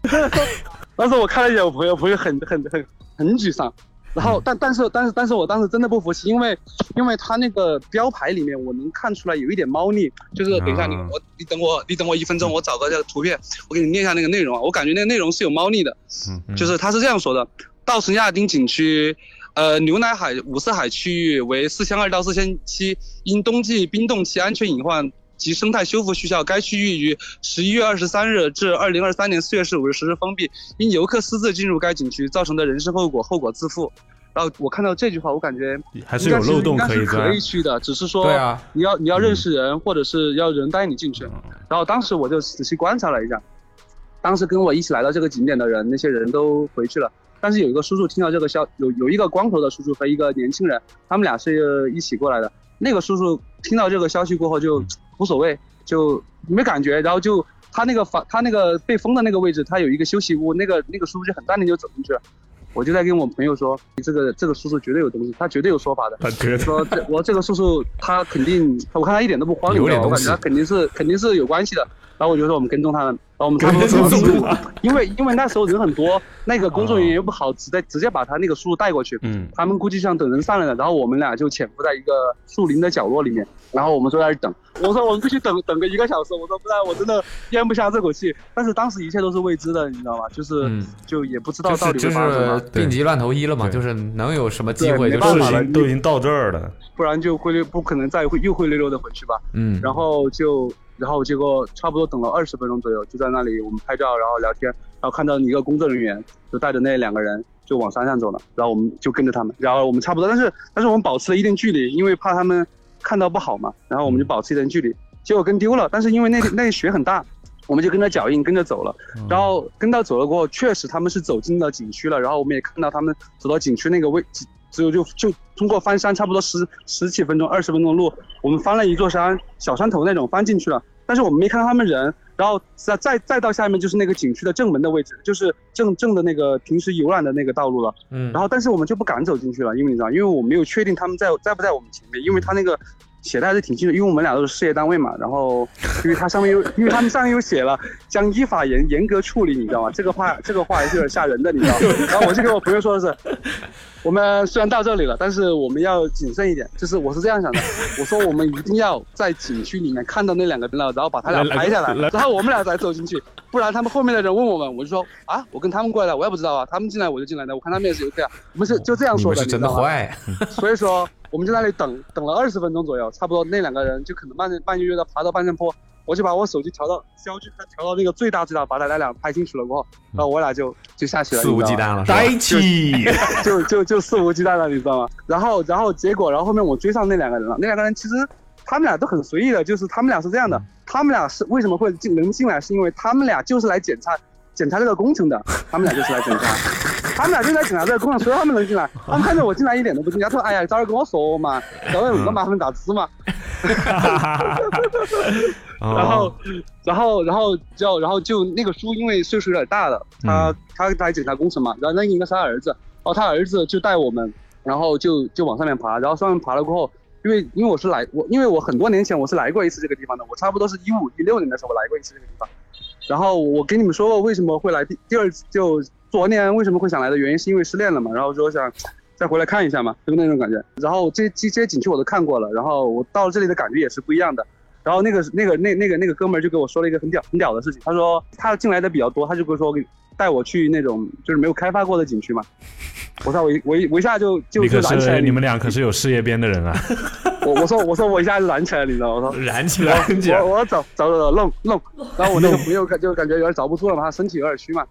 当时我看了一眼我朋友，朋友很很很很沮丧。然后，但但是但是但是我当时真的不服气，因为因为他那个标牌里面我能看出来有一点猫腻，就是等一下你啊我你等我你等我一分钟，我找个这个图片，我给你念一下那个内容啊，我感觉那个内容是有猫腻的，嗯。就是他是这样说的：稻城亚丁景区，呃，牛奶海五色海区域为四千二到四千七，因冬季冰冻期安全隐患及生态修复需要，该区域于十一月二十三日至二零二三年四月十五日实施封闭，因游客私自进入该景区造成的人身后果，后果自负。然后我看到这句话，我感觉还是有漏洞可以应该是可以。去的，只是说对啊你要你要认识人，或者是要人带你进去。嗯然后当时我就仔细观察了一下，当时跟我一起来到这个景点的人，那些人都回去了，但是有一个叔叔听到这个消，有有一个光头的叔叔和一个年轻人，他们俩是一起过来的。那个叔叔听到这个消息过后就无所谓，就没感觉，然后就他那个房，他那个被封的那个位置，他有一个休息屋，那个那个叔叔就很淡定就走进去了。我就在跟我朋友说，这个这个叔叔绝对有东西，他绝对有说法的。他绝对说这我这个叔叔他肯定，我看他一点都不慌，有点东西感觉他肯定是肯定是有关系的。然后我就说我们跟踪他们，然后我们差不多跟踪他们因为因为那时候人很多，那个工作人员又不好直接直接把他那个叔叔带过去，嗯他们估计想等人上来了，然后我们俩就潜伏在一个树林的角落里面，然后我们就在那儿等。我说我们必须等等个一个小时，我说不然我真的咽不下这口气。但是当时一切都是未知的，你知道吗？就是、嗯就也不知道到底就是就会发生什么是，病急乱投医了嘛，就是能有什么机会就是都已经到这儿了，不然就灰溜不可能再会又灰溜溜的回去吧。嗯，然后就，然后结果差不多等了二十分钟左右，就在那里我们拍照，然后聊天，然后看到一个工作人员就带着那两个人就往山上走了，然后我们就跟着他们，然后我们差不多，但是但是我们保持了一定距离，因为怕他们看到不好嘛，然后我们就保持一定距离，结果跟丢了，但是因为那那雪很大。我们就跟着脚印跟着走了，然后跟到走了过后，确实他们是走进了景区了，然后我们也看到他们走到景区那个位置，只有就就通过翻山差不多十十几分钟、二十分钟路，我们翻了一座山，小山头那种翻进去了，但是我们没看到他们人。然后再再再到下面就是那个景区的正门的位置，就是正正的那个平时游览的那个道路了。嗯，然后但是我们就不敢走进去了，因为你知道，因为我没有确定他们在在不在我们前面，因为他那个写的还是挺清楚，因为我们俩都是事业单位嘛。然后因为他上面有，因为他们上面有写了将依法严严格处理，你知道吗？这个话这个话还是有点吓人的，你知道吗？然后我就跟我朋友说的是，我们虽然到这里了，但是我们要谨慎一点。就是我是这样想的，我说我们一定要在景区里面看到那两个人了，然后把他俩拍下来，然后我们俩再走进去，不然他们后面的人问我们，我就说啊，我跟他们过来的，我也不知道啊，他们进来我就进来的，我看他们也是游客啊，我们是就这样说的，你是真的？坏，所以说我们在那里等等了二十分钟左右，差不多那两个人就可能慢慢悠悠的爬到半山坡，我就把我手机调到焦距调到那个最大最大，把他俩俩拍清楚了过后，然后我俩就就下去了，肆无忌惮了，在一起，就 就就肆无忌惮了，你知道吗？然后然后结果，然后后面我追上那两个人了，那两个人其实他们俩都很随意的，就是他们俩是这样的，他们俩是为什么会进能进来，是因为他们俩就是来检查检查这个工程的，他们俩就是来检查，他们俩就来检查这个工程，所以他们能进来，他们看着我进来一点都不惊讶，他说哎呀，早点跟我说嘛，要不然那么麻烦咋子嘛？然后，然后，然后就，然后就那个叔，因为岁数有点大了，他、他来检查工程嘛，然后那应该是他儿子，然后他儿子就带我们，然后就就往上面爬，然后上面爬了过后，因为因为我是来我因为我很多年前我是来过一次这个地方的，我差不多是一五一六年的时候我来过一次这个地方，然后我跟你们说过为什么会来第第二次就昨年为什么会想来的原因是因为失恋了嘛，然后说想。再回来看一下嘛，就那种感觉。然后这这些景区我都看过了，然后我到了这里的感觉也是不一样的。然后那个那个那那个那个哥们儿就给我说了一个很屌很屌的事情，他说他进来的比较多，他就跟我说带我去那种就是没有开发过的景区嘛。我操，我一我一我一下就就燃起来了，是你们俩可是有事业编的人啊！我我说我说我一下就燃起来了，你知道吗？我说燃起来，我我要走走走走弄弄，然后我那个朋友感就感觉有点遭不住了嘛，他身体有点虚嘛，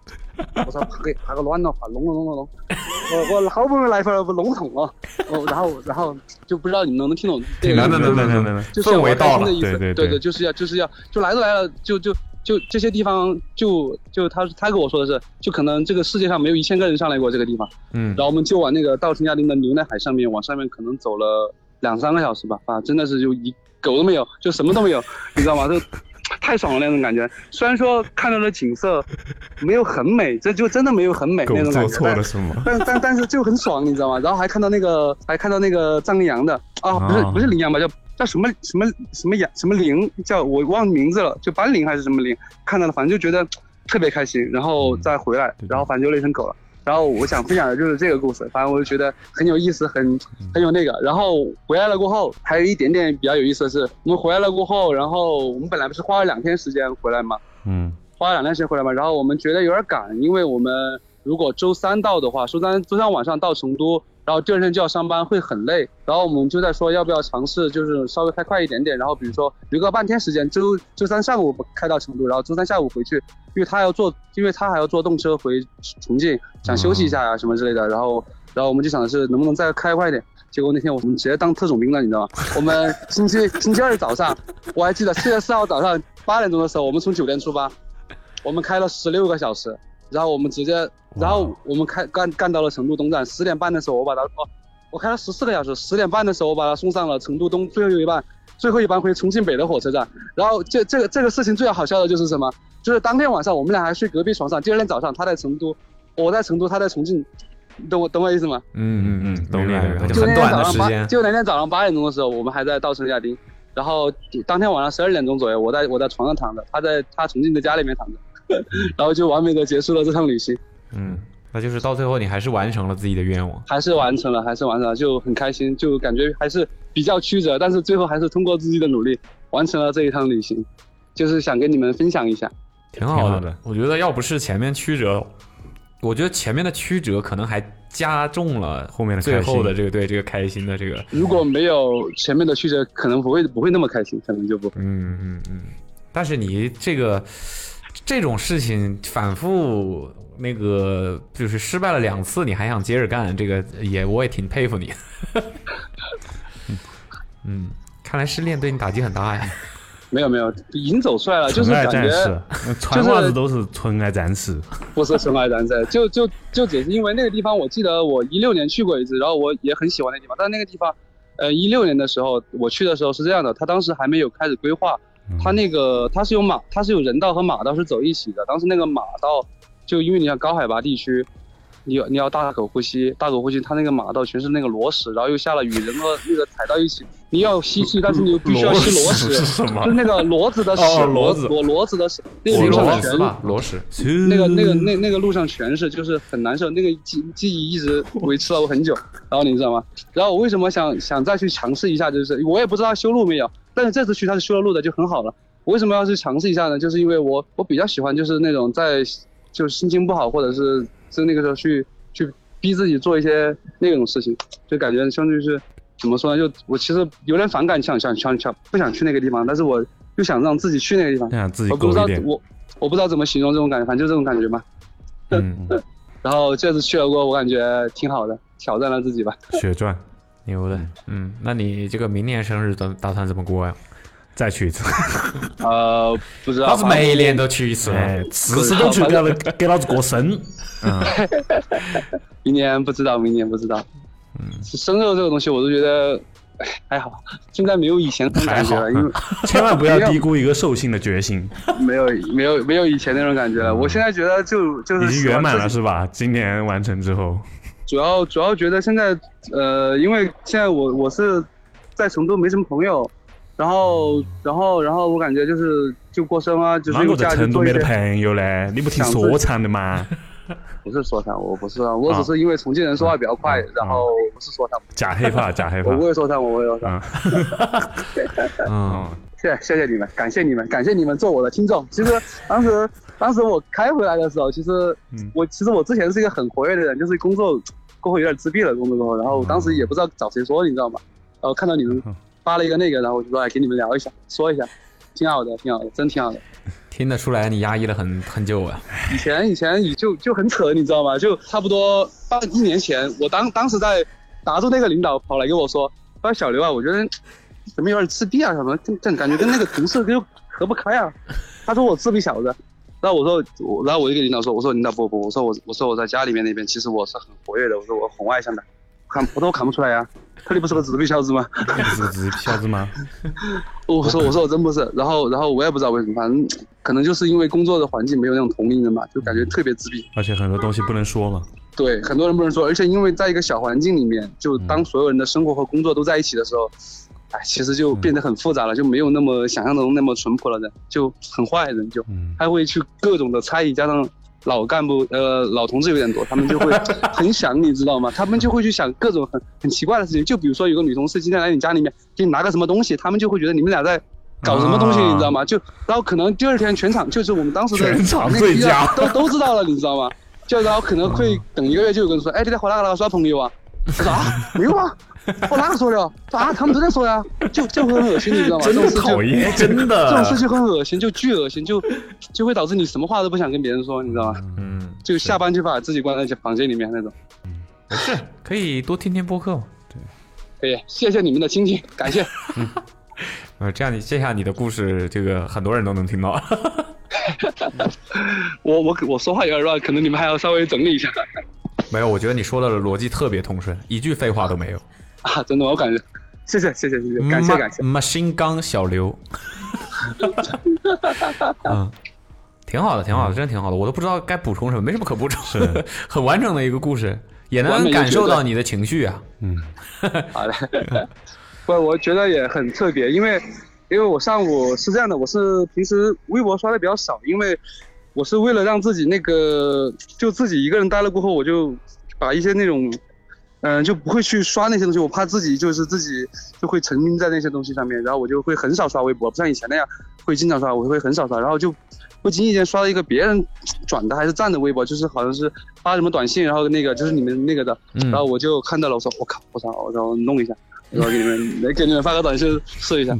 我说爬个爬个卵了，爬隆隆隆隆隆，我我好不容易来份儿不笼统哦，我然后然后就不知道你们能不能听懂能能能能能能能就是要氛围到了。开心的意思，对对对。对就是要就是要就来都来了，就就就这些地方就就他他跟我说的是，就可能这个世界上没有一千个人上来过这个地方，嗯然后我们就往那个稻城亚丁的牛奶海上面往上面可能走了两三个小时吧，啊，真的是就一狗都没有，就什么都没有，你知道吗？就太爽了那种感觉。虽然说看到的景色没有很美，这就真的没有很美那种感觉，但错了什么？但但但是就很爽，你知道吗？然后还看到那个，还看到那个藏羚羊的啊，不是啊不是羚羊吧，叫叫什么什么什么羊什么羚，叫我忘名字了，就斑羚还是什么羚，看到了，反正就觉得特别开心，然后再回来，然后反正就累成狗了。然后我想分享的就是这个故事，反正我就觉得很有意思，很很有那个。然后回来了过后，还有一点点比较有意思的是，我们回来了过后，然后我们本来不是花了两天时间回来嘛，嗯花了两天时间回来嘛，然后我们觉得有点赶，因为我们如果周三到的话，周三周三晚上到成都，然后第二天就要上班，会很累。然后我们就在说要不要尝试，就是稍微开快一点点，然后比如说留个半天时间，周周三上午开到成都，然后周三下午回去，因为他要坐，因为他还要坐动车回重庆，想休息一下呀、什么之类的。然后然后我们就想的是能不能再开快一点。结果那天我们直接当特种兵了，你知道吗？我们星期星期二早上，我还记得四月四号早上八点钟的时候，我们从酒店出发，我们开了十六个小时，然后我们直接，然后我们开干干到了成都东站，十点半的时候我把他哦，我开了十四个小时，十点半的时候我把他送上了成都东最后一班，最后一班回重庆北的火车站。然后这这个这个事情最好笑的就是什么？就是当天晚上我们俩还睡隔壁床上，第二天早上他在成都，我在成都，他在重庆，你懂我懂我意思吗？嗯嗯嗯，懂了就就那天很短的早上八，时间，就那天早上八点钟的时候，我们还在稻城亚丁，然后当天晚上十二点钟左右，我在我在床上躺着，他在他重庆的家里面躺着，然后就完美的结束了这趟旅行，嗯，那就是到最后你还是完成了自己的愿望。还是完成了，还是完成了，就很开心，就感觉还是比较曲折，但是最后还是通过自己的努力完成了这一趟旅行，就是想跟你们分享一下。挺好的。好的我觉得要不是前面曲折，我觉得前面的曲折可能还加重了后面的最后的这个对这个开心的这个，如果没有前面的曲折，可能不会不会那么开心，可能就不会。嗯嗯嗯。但是你这个这种事情反复那个就是失败了两次，你还想接着干，这个也我也挺佩服你。嗯，看来失恋对你打击很大呀。没有没有，已经走出来了，就是纯爱感觉战士，穿袜子都是纯爱战士。不是纯爱战士，就就就只是因为那个地方，我记得我一六年去过一次，然后我也很喜欢那个地方，但是那个地方，呃，一六年的时候我去的时候是这样的，他当时还没有开始规划，他那个它是有马，它是有人道和马道是走一起的，当时那个马道就因为你像高海拔地区。你要你要大口呼吸，大口呼吸，它那个马道全是那个螺石，然后又下了雨，人和那个踩到一起，你要吸气，但是你又必须要吸螺屎，是就是那个骡子的屎，哦骡子骡骡子的屎，那个路上全罗斯吧，罗什。那个那个那那个路上全是，就是很难受，那个记记忆一直维持了我很久。然后你知道吗？然后我为什么想想再去尝试一下，就是我也不知道修路没有，但是这次去它是修了路的，就很好了。我为什么要去尝试一下呢？就是因为我我比较喜欢就是那种在就心情不好或者是在那个时候去去逼自己做一些那种事情，就感觉相当于是怎么说呢？就我其实有点反感，想想想想不想去那个地方，但是我又想让自己去那个地方。想自己我不知道。我我不知道怎么形容这种感觉，反正就这种感觉吧。嗯，然后这次去了过后，我感觉挺好的，挑战了自己吧。血赚，牛的，嗯，那你这个明年生日打打算怎么过呀？再去一次。呃，不知道。老子每年都去一次，哎，次次都去给老给老子过生。嗯，明年不知道，明年不知道。嗯，生肉这个东西，我都觉得哎还好，现在没有以前那种感觉了，因为 千万不要低估一个兽性的决心。没有没有没有以前那种感觉了。我现在觉得就就是已经圆满了是吧？今年完成之后，主要主要觉得现在呃，因为现在我我是在成都没什么朋友，然后然后然后我感觉就是就过生啊，就是哪个有在成都没得朋友嘞？你不听说唱的吗？不是说唱，我不是啊，我只是因为重庆人说话比较快，嗯然后不是说唱，假黑怕，假黑我不。会说唱，我不会说唱。嗯谢谢谢谢你们，感谢你们，感谢你们做我的听众。其实当时当时我开回来的时候，其实嗯我其实我之前是一个很活跃的人，就是工作过后有点自闭了，工作过后，然后当时也不知道找谁说，你知道吗？然后看到你们嗯发了一个那个，然后我就说哎，给你们聊一下，说一下，挺好的，挺好的，真挺好的。听得出来你压抑了很很久啊。以前以前也就就很扯，你知道吗？就差不多半一年前，我当当时在达州那个领导跑来跟我说，他说小刘啊，我觉得怎么有点自闭啊什么，这这感觉跟那个同事就合不开啊。他说我自闭小子，然后我说我，然后我就跟领导说，我说领导不不，我说我我说我在家里面那边其实我是很活跃的，我说我很外向的，看我都看不出来呀、特里不是个自闭小子吗？是个直孝子吗？我说我说我真不是，然后然后我也不知道为什么，反正可能就是因为工作的环境没有那种同龄人嘛，就感觉特别自闭。而且很多东西不能说嘛。对，很多人不能说，而且因为在一个小环境里面，就当所有人的生活和工作都在一起的时候，哎，其实就变得很复杂了，就没有那么想象中那么淳朴了的，就很坏人就，嗯还会去各种的猜疑，加上老干部呃老同志有点多，他们就会 很想你知道吗？他们就会去想各种很很奇怪的事情，就比如说有个女同事今天来你家里面给你拿个什么东西，他们就会觉得你们俩在。搞什么东西，啊你知道吗？就然后可能第二天全场就是我们当时的全场那个最佳都都知道了，你知道吗？就然后可能会等一个月就有个人说，哎，你在和哪个哪个耍朋友啊？我说啊，没有啊，我哪个说的？说啊，他们都在说呀，就就很恶心，你知道吗？真的讨厌，真这种事。情很恶心，就巨恶心，就就会导致你什么话都不想跟别人说，你知道吗？嗯，就下班就把自己关在房间里面那种。没事，可以多听听播客嘛。可以，谢谢你们的倾听，感谢。呃，这样你接下你的故事，这个很多人都能听到。我我我说话有点乱，可能你们还要稍微整理一下没有，我觉得你说的逻辑特别通顺，一句废话都没有。啊！真的，我感觉，谢谢谢谢谢谢，感谢感谢。Machine 钢小刘，嗯，挺好的，挺好的，真挺好的。我都不知道该补充什么，没什么可补充，是 很完整的一个故事，也能感受到你的情绪啊。嗯，好的，不，我觉得也很特别，因为因为我上午是这样的，我是平时微博刷的比较少，因为我是为了让自己那个就自己一个人待了过后，我就把一些那种。嗯，就不会去刷那些东西，我怕自己就是自己就会沉迷在那些东西上面，然后我就会很少刷微博，不像以前那样会经常刷，我会很少刷，然后就不经意间刷了一个别人转的还是赞的微博，就是好像是发什么短信，然后那个就是你们那个的，然后我就看到了，我说我靠，我操，我然后弄一下，然后给你们来给你们发个短信试一下。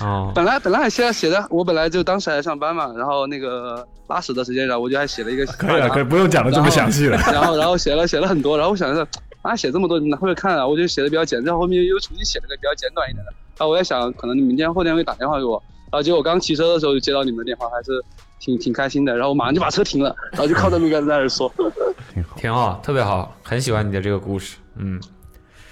哦，本来本来还写写的，我本来就当时还上班嘛，然后那个拉屎的时间，然后我就还写了一个可以了，可以不用讲的这么详细了。然后然后写了写了很多，然后我想着啊写这么多哪会看啊，我就写的比较简，然后后面又重新写了个比较简短一点的，然后我在想可能你明天后天会打电话给我，然后结果我刚骑车的时候就接到你们的电话，还是挺挺开心的，然后我马上就把车停了，然后就靠在路边在那说。挺好。挺好，特别好，很喜欢你的这个故事。嗯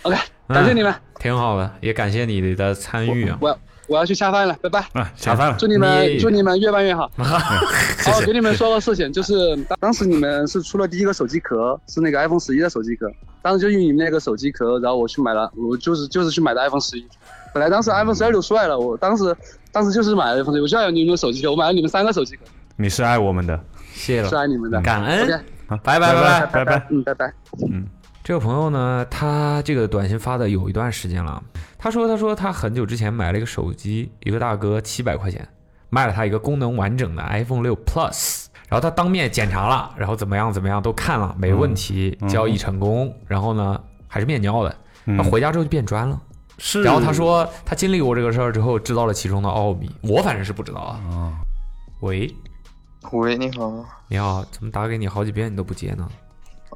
，，OK，感谢你们，挺好的，也感谢你的参与啊。我要我要去下饭了，拜拜。啊，下饭了祝。你们你祝你们越办越好。好，给你们说个事情，就是当当时你们是出了第一个手机壳，是那个 iPhone 十一的手机壳。当时就用你们那个手机壳，然后我去买了，我就是就是去买的 iPhone 十一。本来当时 iPhone 十二就出来了，我当时当时就是买了 iPhone 十一，我就要有你们的手机壳，我买了你们三个手机壳，你是爱我们的，谢了，是爱你们的。感恩拜拜拜拜拜拜。嗯，拜拜。嗯，这个朋友呢，他这个短信发的有一段时间了。他说，他说他很久之前买了一个手机，一个大哥七百块钱卖了他一个功能完整的 iPhone 六 Plus，然后他当面检查了，然后怎么样怎么样都看了，没问题，嗯交易成功。然后呢，还是面交的。嗯他回家之后就变砖了。是。然后他说，他经历过这个事儿之后，知道了其中的奥秘。我反正是不知道啊。啊，喂，喂，你好。你好，怎么打给你好几遍你都不接呢？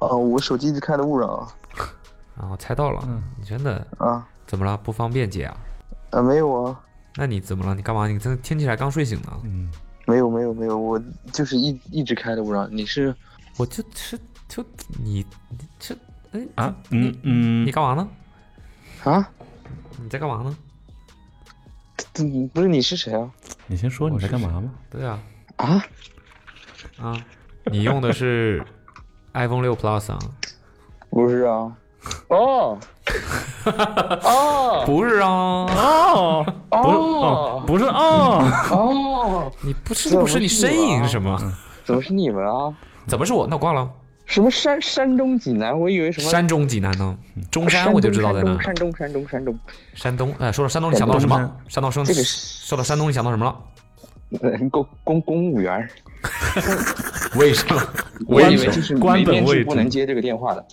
啊，我手机一直开的勿扰啊。啊，我猜到了，嗯你真的啊怎么了？不方便接啊？啊，没有啊，那你怎么了？你干嘛？你这听起来刚睡醒呢？嗯，没有没有没有，我就是一一直开的勿扰。你是我就是就你你这哎啊，嗯嗯你，干嘛呢？啊？你在干嘛呢？这不是你是谁啊？你先说你在干嘛吗？对啊啊？啊，你用的是 iPhone 六 Plus 啊？不是啊。哦哦不是啊，哦，不是哦，不是哦，哦，你不是不是你呻吟是什么？怎么是你们啊？怎么是我？那我挂了。什么山山东济南，我以为什么山中济南呢？中山我就知道在哪。山东山东山东山东，哎，说到山东，你想到什么山东？山东生这个说到山东，你想到什么了？公公公务员儿，为什么？我以为就是官本位不能接这个电话的，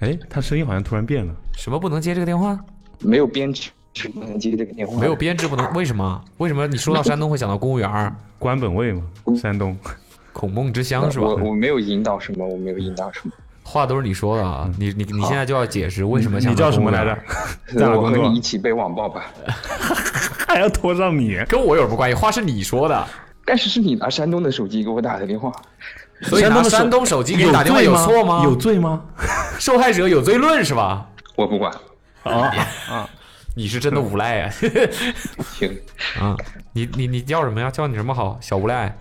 哎，他声音好像突然变了。什么不能接这个电话？没有编制是不能接这个电话。没有编制不能？为什么？为什么你说到山东会想到公务员儿？官本位嘛，山东。孔孟之乡是吧？我我没有引导什么，我没有引导什么。话都是你说的啊！你你你现在就要解释为什么想你叫什么来着？在哪工作我和你一？起被网暴吧。还要拖上你？跟我有什么关系？话是你说的，但是是你拿山东的手机给我打的电话，所以拿山东手机给你打电话有错吗？有罪吗？受害者有罪论是吧？我不管。啊啊！你是真的无赖啊！行，啊，你你你叫什么呀？叫你什么好？小无赖、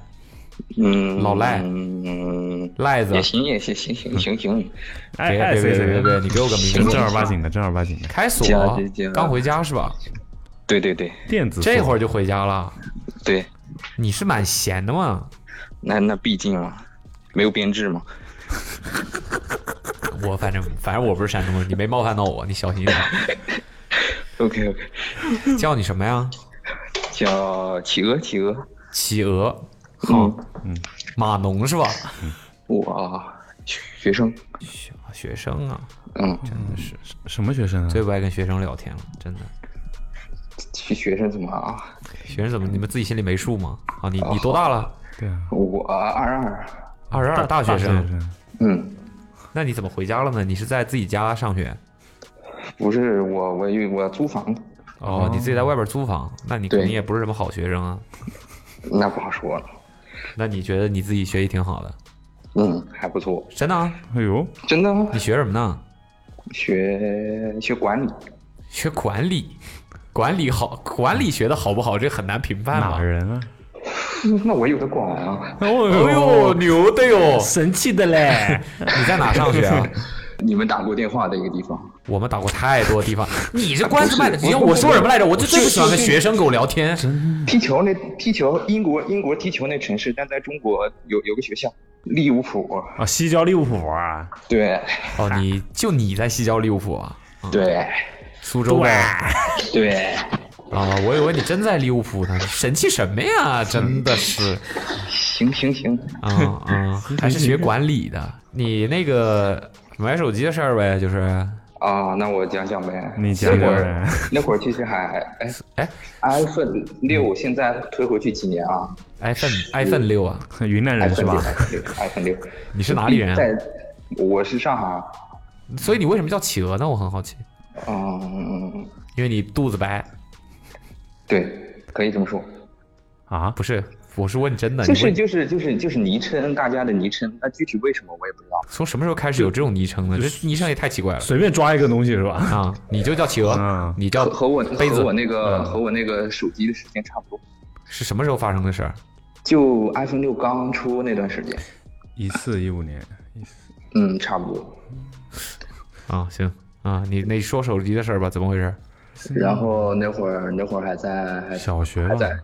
嗯，老赖嗯，赖子也，行也行行行行行，哎别别别别别，你给我个名字。正儿八经的，正儿八经的开锁刚回家是吧？对对对电子这会儿儿就回家了。对，你是蛮闲的嘛？那那毕竟啊，没有编制吗。我反正反正我不是山东人，你没冒犯到我，你小心一点。OK OK，叫你什么呀？叫企鹅企鹅，企鹅，好，嗯，码农是吧？我学生，学学生啊，嗯，真的是什么学生啊？最不爱跟学生聊天了，真的。学学生怎么啊？学生怎么你们自己心里没数吗？啊，你你多大了？对啊，我二二，二十二，大学生。嗯，那你怎么回家了呢？你是在自己家上学？不是我我我要租房，哦，你自己在外边租房，那你肯定也不是什么好学生啊。那不好说了。那你觉得你自己学习挺好的？嗯，还不错，真的啊？哎呦，真的吗你学什么呢？学学管理，学管理，管理好，管理学的好不好，这很难评判吧哪？人啊？那我有的管啊。哦哎呦，牛的哟！神气的嘞！你在哪上学啊？你们打过电话的一个地方，我们打过太多地方，你这官司卖的，不是你看我说什么来着？我就最不喜欢跟学生跟我聊天。踢球那踢球，英国英国踢球那城市，但在中国有有个学校，利物浦。啊，西郊利物浦啊，对哦，你就你在西郊利物浦啊？对苏州呗对，啊，我以为你真在利物浦呢，神气什么呀？真的是，行行行，啊啊，还是学管理的。你那个买手机的事儿呗，就是，啊，那我讲讲呗。你讲讲那会儿呗。那会儿其实还哎哎，iPhone 六现在推回去几年啊，iPhone iPhone 六啊，云南人是吧？，iPhone 六，iPhone 六。你是哪里人啊？在，我是上海。所以你为什么叫企鹅呢？我很好奇，嗯，因为你肚子白，对，可以这么说。啊，不是？我是问真的，就是就是就是就是昵称，大家的昵称，那具体为什么我也不知道。从什么时候开始有这种昵称呢？这昵称也太奇怪了随便抓一个东西是吧？啊！你就叫企鹅嗯，你叫和和我杯子和我那个嗯和我那个手机的时间差不多，是什么时候发生的事儿？就 iPhone 六刚出那段时间，一四一五年，一四嗯，差不多。啊，行啊，你那说手机的事儿吧，怎么回事？然后那会儿那会儿还在还小学，还在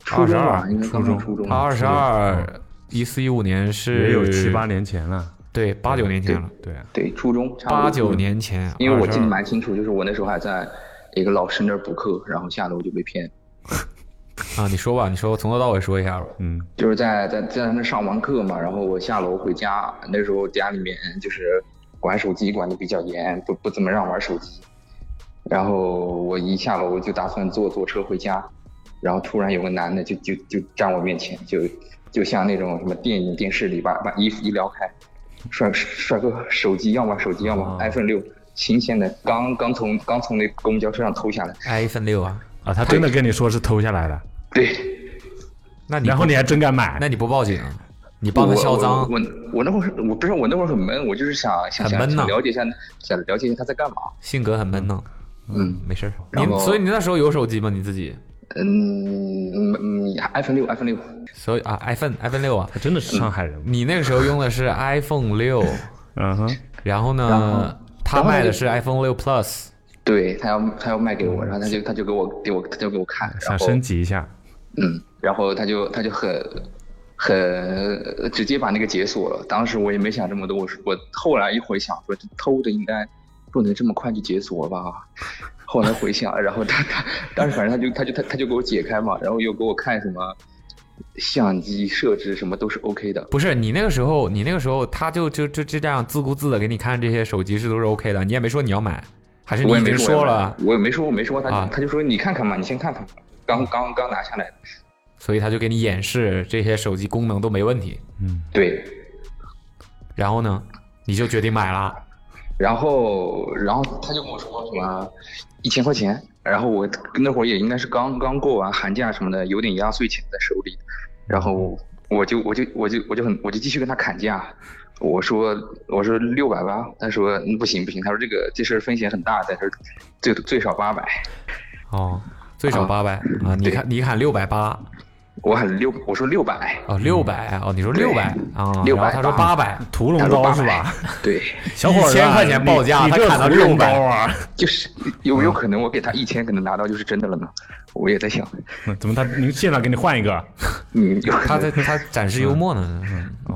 初中吧，22应该刚上初中。他二十二，一四一五年是也有七八，年前了。对，八九年前了，对啊，对，初中八九，年前，因为我记得蛮清楚，就是我那时候还在一个老师那儿补课，然后下楼就被骗，啊，你说吧，你说从头到尾说一下吧。嗯，就是在在在那上完课嘛，然后我下楼回家，那时候家里面就是管手机管的比较严，不不怎么让玩手机。然后我一下楼就打算坐坐车回家，然后突然有个男的就就就站我面前，就就像那种什么电影电视里把把衣服一撩开，帅帅哥手机要吗？手机要吗、哦 i p h o n e 六新鲜的，刚刚从刚从那公交车上偷下来。iPhone 六啊，啊，他真的跟你说是偷下来的，对，那你然后你还真敢买，那你不报警，你帮他销赃我，我我我那会儿我不是我那会儿很闷，我就是想想想了解一下，想了解一下他在干嘛。性格很闷呢。嗯没事儿。然所以你那时候有手机吗？你自己？嗯嗯，iPhone 六 iPhone 六，所以啊，iPhone iPhone 六啊，他真的是上海人。你那个时候用的是 iPhone 六，嗯哼，然后呢，然后他卖的是 iPhone 六 Plus，对他要他要卖给我，然后他就他就给我给我他就给我看，想升级一下，嗯，然后他就他就很很直接把那个解锁了。当时我也没想这么多，我说我后来一回想说，这偷的应该不能这么快就解锁吧。后来回想，然后他他当时反正他就他就他他就给我解开嘛，然后又给我看什么相机设置什么都是 OK 的。不是你那个时候，你那个时候他就就就就这样自顾自的给你看这些手机是都是 OK 的，你也没说你要买，还是你我也没已经说了，我也没说，我没说，他、啊他就说你看看嘛，你先看看。刚刚刚拿下来的，所以他就给你演示这些手机功能都没问题。嗯对，然后呢，你就决定买了。然后，然后他就跟我说什么一千块钱，然后我那会儿也应该是刚刚过完寒假什么的，有点压岁钱在手里，然后我就我就我就我就很我就继续跟他砍价，我说我说六百八，他说嗯不行不行，他说这个这事儿风险很大，在这儿最最少八百，哦，最少啊八百啊！你对看，你喊六百八我喊六我说六百，哦，六百哦，你说对六百啊，600他说八百，屠龙刀是吧？对，小伙子啊，1000块钱报价他砍到屠龙600刀啊？就是有没有可能我给他一千，可能拿到就是真的了呢？我也在想，嗯怎么他你现场给你换一个？嗯，有可他在他展示幽默呢，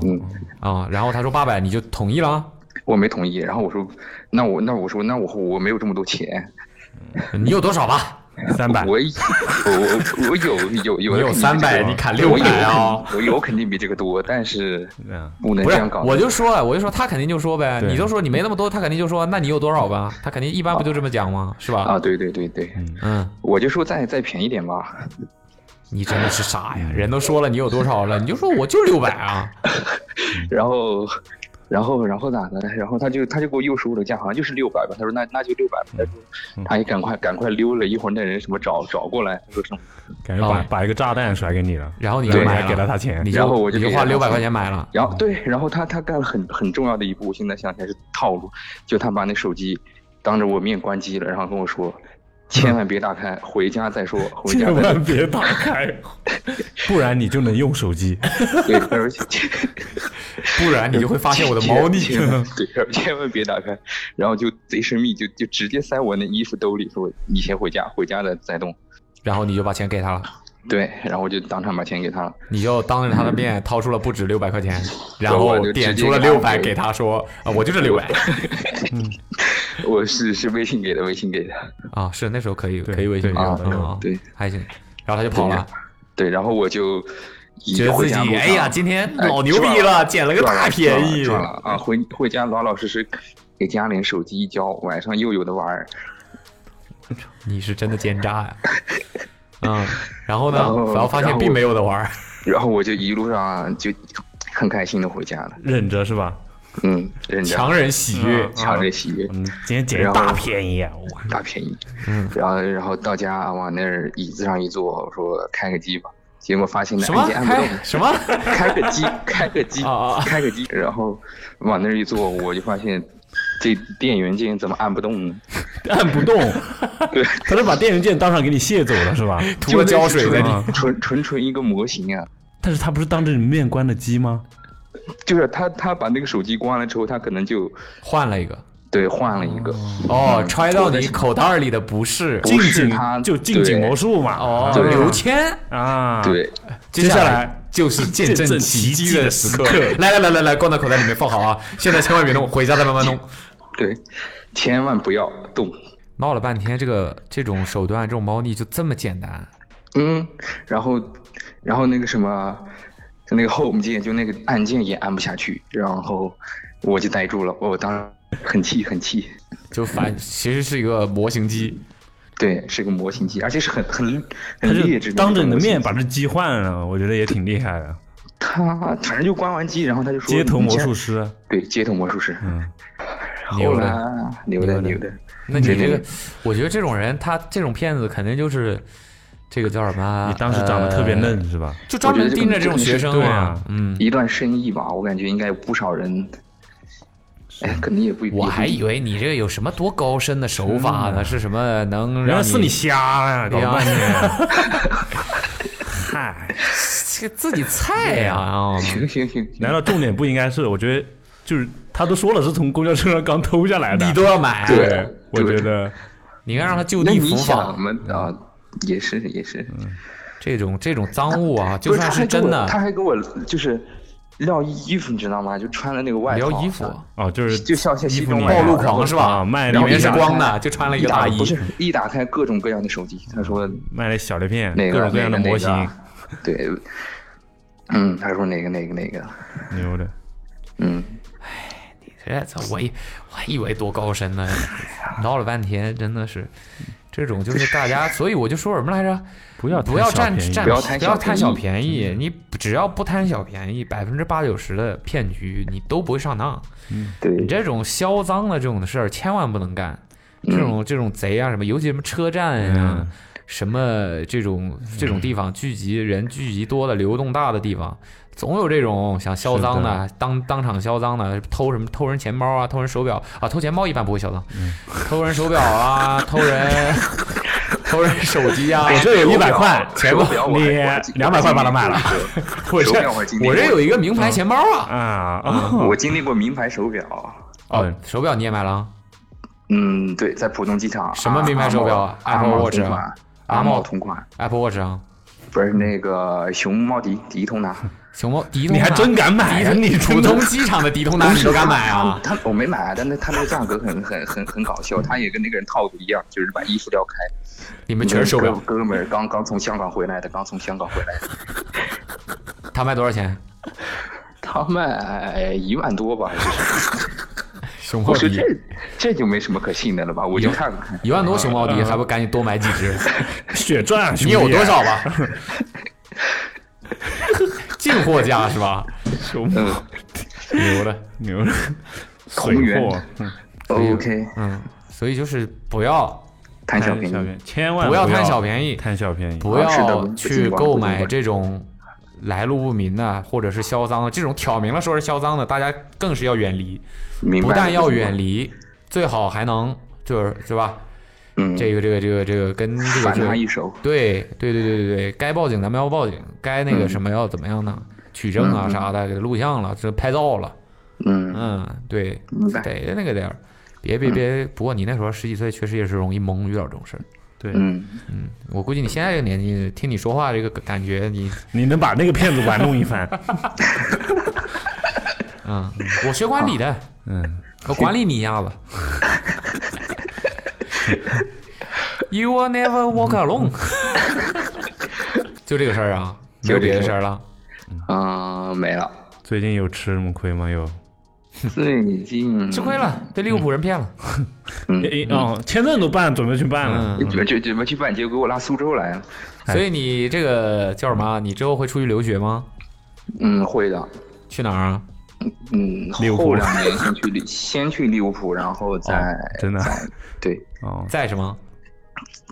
嗯。啊，然后他说八百，你就同意了啊？我没同意，然后我说，那我那我说那我我没有这么多钱，你有多少吧？三百。我我我有有有你有肯定比这300个你砍六百啊我有肯定比这个多，但是嗯，不能这样搞。，我就说了，我就说他肯定就说呗，你就说你没那么多，他肯定就说那你有多少吧？他肯定一般不就这么讲吗？是吧？啊，对对对对，嗯，我就说再再便宜点吧。你真的是傻呀！人都说了你有多少了，你就说我就六百啊。然后然后然后咋的？然后他就他就给我又说了价，好像就是六百吧。他说那那就六百吧。他说他也赶快赶快溜了，一会儿那人什么找找过来，他说什么？感觉把哦把一个炸弹甩给你了，然后你就对买了，给了他钱你 就然后我就你就花六百块钱买了。然后对，然后他他干了很很重要的一步，我现在想起来是套路，就他把那手机当着我面关机了，然后跟我说，千万别打开，回家再说，回家千再说。万别打开，不然你就能用手机。对，而且 不然你就会发现我的猫腻。对，千万别打开，然后就贼神秘，就就直接塞我那衣服兜里，说你先回家，回家了再动。然后你就把钱给他了，对，然后我就当场把钱给他了。你就当着他的面掏出了不止六百块钱，然后点出了六百给他说啊，我就是六百 我是是微信给的，微信给的。啊，是那时候可以可以微信对啊对还行，然后他就跑了，对，然后我就觉得自己哎呀，今天哎老牛逼了，捡了个大便宜赚了啊！回回家老老实实给家里人手机一交，晚上又有的玩儿。你是真的奸诈呀！嗯，然后呢，然后发现并没有的玩儿，然后我就一路上就很开心的回家了，忍着是吧？嗯，忍着强忍喜悦。强忍喜悦，嗯，今天捡一大便宜啊！哇，大便宜。嗯，然后然后到家往那儿椅子上一坐，我说开个机吧，结果发现那什么按键按不动开。什么？开个机，开个机 开个机，然后往那儿一坐，我就发现这电源键怎么按不动呢？按不动，对，他是把电源键当场给你卸走了是吧？涂了胶水在里啊纯纯纯一个模型啊！但是他不是当着你面关的机吗？就是他他把那个手机关了之后，他可能就换了一个。对换了一个。哦，揣到你口袋里的不是不近景是他就近景魔术嘛。哦，对刘谦。啊，，对，接接下来来就是见证奇迹的时刻。来来来来来，关到口袋里面放好啊！现在千万别动，回家再慢慢弄。对，千万不要动。闹了半天，这个这种手段，这种猫腻就这么简单。嗯，然后然后那个什么，就那个 home 键，就那个按键也按不下去，然后我就呆住了，我当时很气很气。就反其实是一个模型机，对，是个模型机，而且是很很他很劣质当着你的面把这机换了，我觉得也挺厉害的。他反正就关完机，然后他就说街头魔术师，对，街头魔术师，嗯，牛的牛的牛的，那你这个，我觉得这种人，他这种骗子肯定就是这个叫什么？你当时长得特别呃嫩是吧？就专门盯着这种学生嘛对啊。嗯，一段生意吧，我感觉应该有不少人，哎，可能也不，我还以为为你这个有什么多高深的手法呢？是什么能原让来是你瞎呀，搞哎呀半天。嗨，这个自己菜呀啊！行行行，难道重点不应该是？我觉得就是他都说了是从公交车上刚偷下来的，你都要买，对我觉得你应该让他就地伏你想法。嘛啊，也是也是，这种这种赃物啊，就算是真的他还给我就是撂衣服，你知道吗？就穿了那个外套，撩衣服，哦，就是就像像衣服里面西装暴露狂是吧？啊卖里面是光的，就穿了一大衣。不。是一打开各种各样的手机，他说卖了小碟片，各种各样的模型。对，嗯，他说哪个哪个哪个，牛的。嗯，哎这这我以我还以为多高深呢，闹了半天真的是这种就是 大家，所以我就说什么来着？不要不要占占不要贪小不要贪小便便宜，你只要不贪小便宜，百分之八九十的骗局你都不会上当。对。你，这种销赃的这种事儿千万不能干，这种这种贼啊什么，尤其什么车站呀、嗯。什么这种这种地方聚集人聚集多的、流动大的地方，总有这种想销赃是的，当当场销赃的，偷什么偷人钱包啊，偷人手表啊，偷钱包一般不会销赃，嗯 偷人手表啊，偷人偷人手机啊，我这有一百块，钱包你两百块把它卖了。我 手这我这有一个名牌钱包啊，啊！我经历过名牌手表，哦，手表你也买了啊？嗯，对，在浦东机场。什么名牌手表 Apple Watch 啊同款，阿茂阿茂同款，Apple Watch 啊，不是那个熊猫迪迪通达。熊猫迪通，你还真敢买啊？你普通机场的迪通 达你都敢买啊？他我没买啊，但是他那个价格很很很很搞笑，他也跟那个人套路一样，就是把衣服撩开。你们全是手表哥，哥们儿刚刚从香港回来的，刚从香港回来的，他卖多少钱？他卖一万多吧，还是 熊猫迪我说这这就没什么可信的了吧？我就看看，一万多熊猫迪，还不赶紧多买几只？血赚，你有多少吧？进货价是吧？熊 嗯。牛了，牛的。同源。水货，嗯，OK，嗯，所以就是不要贪小便宜，小便宜，千万不要要贪小便宜，贪小便宜。不要去购买这种来路不明的，或者是销赃的这种挑明了说是销赃的，大家更是要远离。明白。不但要远，离，最好还能就是是吧？嗯，这个这个这个这个跟这个反他一手，对对对对对对，该报警咱们要报警，该那个嗯什么要怎么样呢？取证啊啥的，给他录像了，这拍照了，嗯，嗯，对，明白，得那个点儿，别别别。不过你那时候十几岁，确实也是容易懵，遇到这种事儿。对，嗯，嗯，我估计你现在这个年纪，听你说话这个感觉，你 你能把那个骗子玩弄一番。嗯，我学管理的，嗯，我管理你一下子。You will never walk alone。就这个事儿啊，没有别的事儿了。啊，没了，最近有吃什么亏吗？又？最近吃亏了，被利物浦人骗了。嗯，哦，签证都办，准备去办了。嗯，准准准备去办，结果给我拉苏州来了，所以你这个叫什么？你之后会出去留学吗？嗯，会的，去哪儿啊？嗯，利物浦后两年先去利，先去利物浦，然后再、哦真的再对，哦，在什么？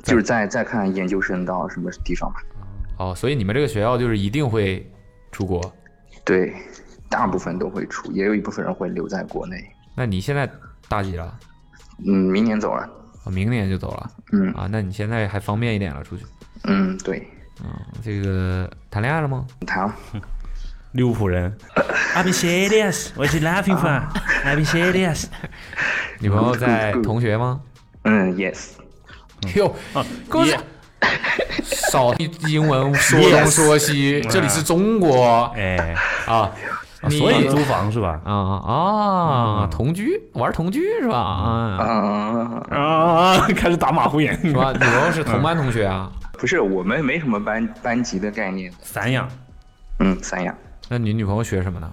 就是再再看研究生到什么地方吧。哦，所以你们这个学校就是一定会出国。对，大部分都会出，也有一部分人会留在国内。那你现在大几了？嗯，明年走了。哦，明年就走了嗯啊？那你现在还方便一点了，出去。嗯，对，嗯，这个谈恋爱了吗？谈了。利物浦人。I've been serious, what you laughing for? I've been serious. 女朋友在同学吗？嗯，yes。哟，哥也少英文说东说西，这里是中国哎，啊。所以租房是吧？啊啊，同居玩同居是吧？啊，啊、啊，开始打马虎眼是吧？女朋友是同班同学啊？不是，我们没什么班班级的概念。散养。嗯，三亚。那你女朋友学什么呢？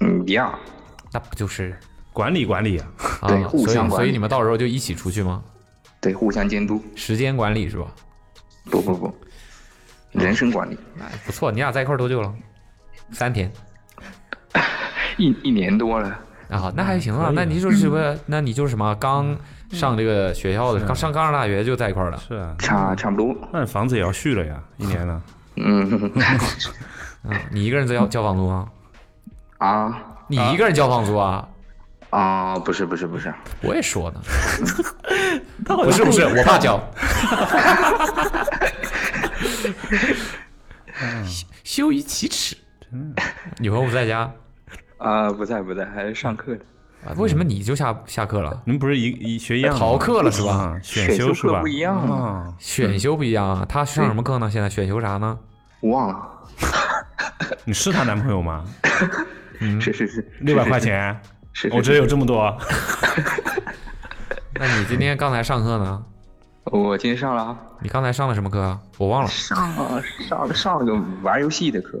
嗯，一样。那不就是管理管理啊，啊？对互所以相管理所以你们到时候就一起出去吗？对，互相监督。时间管理是吧？不不不，人生管理。哎，不错，你俩在一块多久了？三天 一一年多了。啊，那还行啊。那你就是什么？那你就是什么？刚上这个学校的，刚上刚上大学就在一块儿了。是啊，差差不多。那房子也要续了呀，一年了。嗯嗯，你一个人在交交房租吗？啊你一个人交房租啊？啊，不是不是不是，我也说呢。不是不是，我爸交。羞于启齿。女朋友不在家，啊不在不在，还是上课的。啊为什么你就下下课了？你们不是一一学一样逃课了是吧啊选选修修是吧？课不一样嘛啊选修不一样啊，他上什么课呢？现在选修啥呢？我忘了，你是她男朋友吗？是是是，六百块钱，是，是我这有这么多。那你今天刚才上课呢？我今天上了啊，你刚才上了什么课啊？我忘了。上了上了上了个玩游戏的课，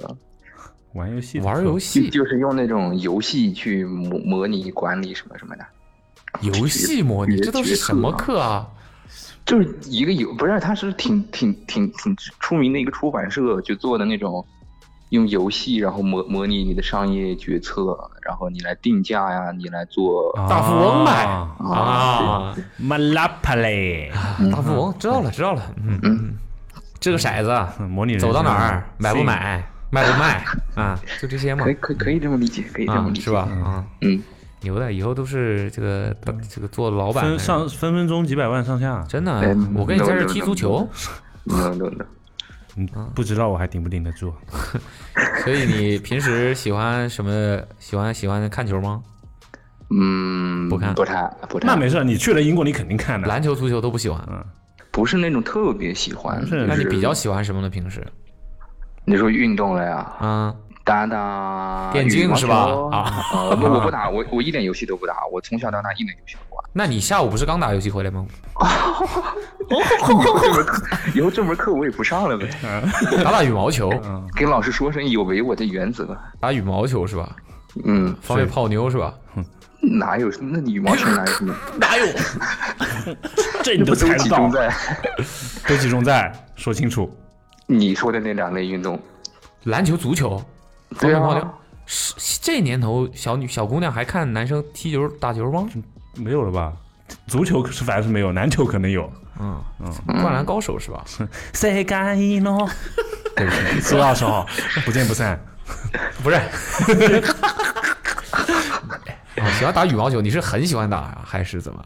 玩游戏玩游戏，就是用那种游戏去模模拟管理什么什么的，游戏模拟，这都是什么课啊？就是一个游不是，它是挺挺挺挺出名的一个出版社，就做的那种用游戏然后模模拟你的商业决策，然后你来定价呀，你来做啊。大富翁呗。啊。啊，，Monopoly，大富翁，知道了，知道了。嗯。嗯，这个骰子嗯模拟走到哪儿，买不买，卖不卖？啊？就这些嘛。可以，可以可以这么理解，可以这么理解，啊是吧？啊，嗯，牛的，以后都是这个这个做老板分，上分分钟几百万上下，真的哎，我跟你在这踢足球，no no no，嗯，不知道我还顶不顶得住。所以你平时喜欢什么？喜欢喜欢看球吗？嗯，不看不看不看，那没事，你去了英国，你肯定看的。篮球、足球都不喜欢。不是那种特别喜欢，是那你比较喜欢什么呢？平时你说运动了呀，啊，打打电竞是吧啊呃不，我不打，我我一点游戏都不打，我从小到大一点游戏都不玩。那你下午不是刚打游戏回来吗？这门课以后这门课我也不上了呗，打打羽毛球，跟老师说声有违我的原则。打羽毛球是吧？嗯，方便泡妞是吧？哪有？那你羽毛球哪有什么？哪有？这你都都猜不到集中，在都集中在说清楚。你说的那两类运动。篮球、足球，方对便泡妞啊。，是这年头，小女小姑娘还看男生踢球打球吗？没有了吧？足球是反正是没有，篮球可能有。嗯嗯，灌篮高手是吧？谁敢一诺，对不起，四月二十号不见不散。不是。啊，喜欢打羽毛球，你是很喜欢打呀，还是怎么？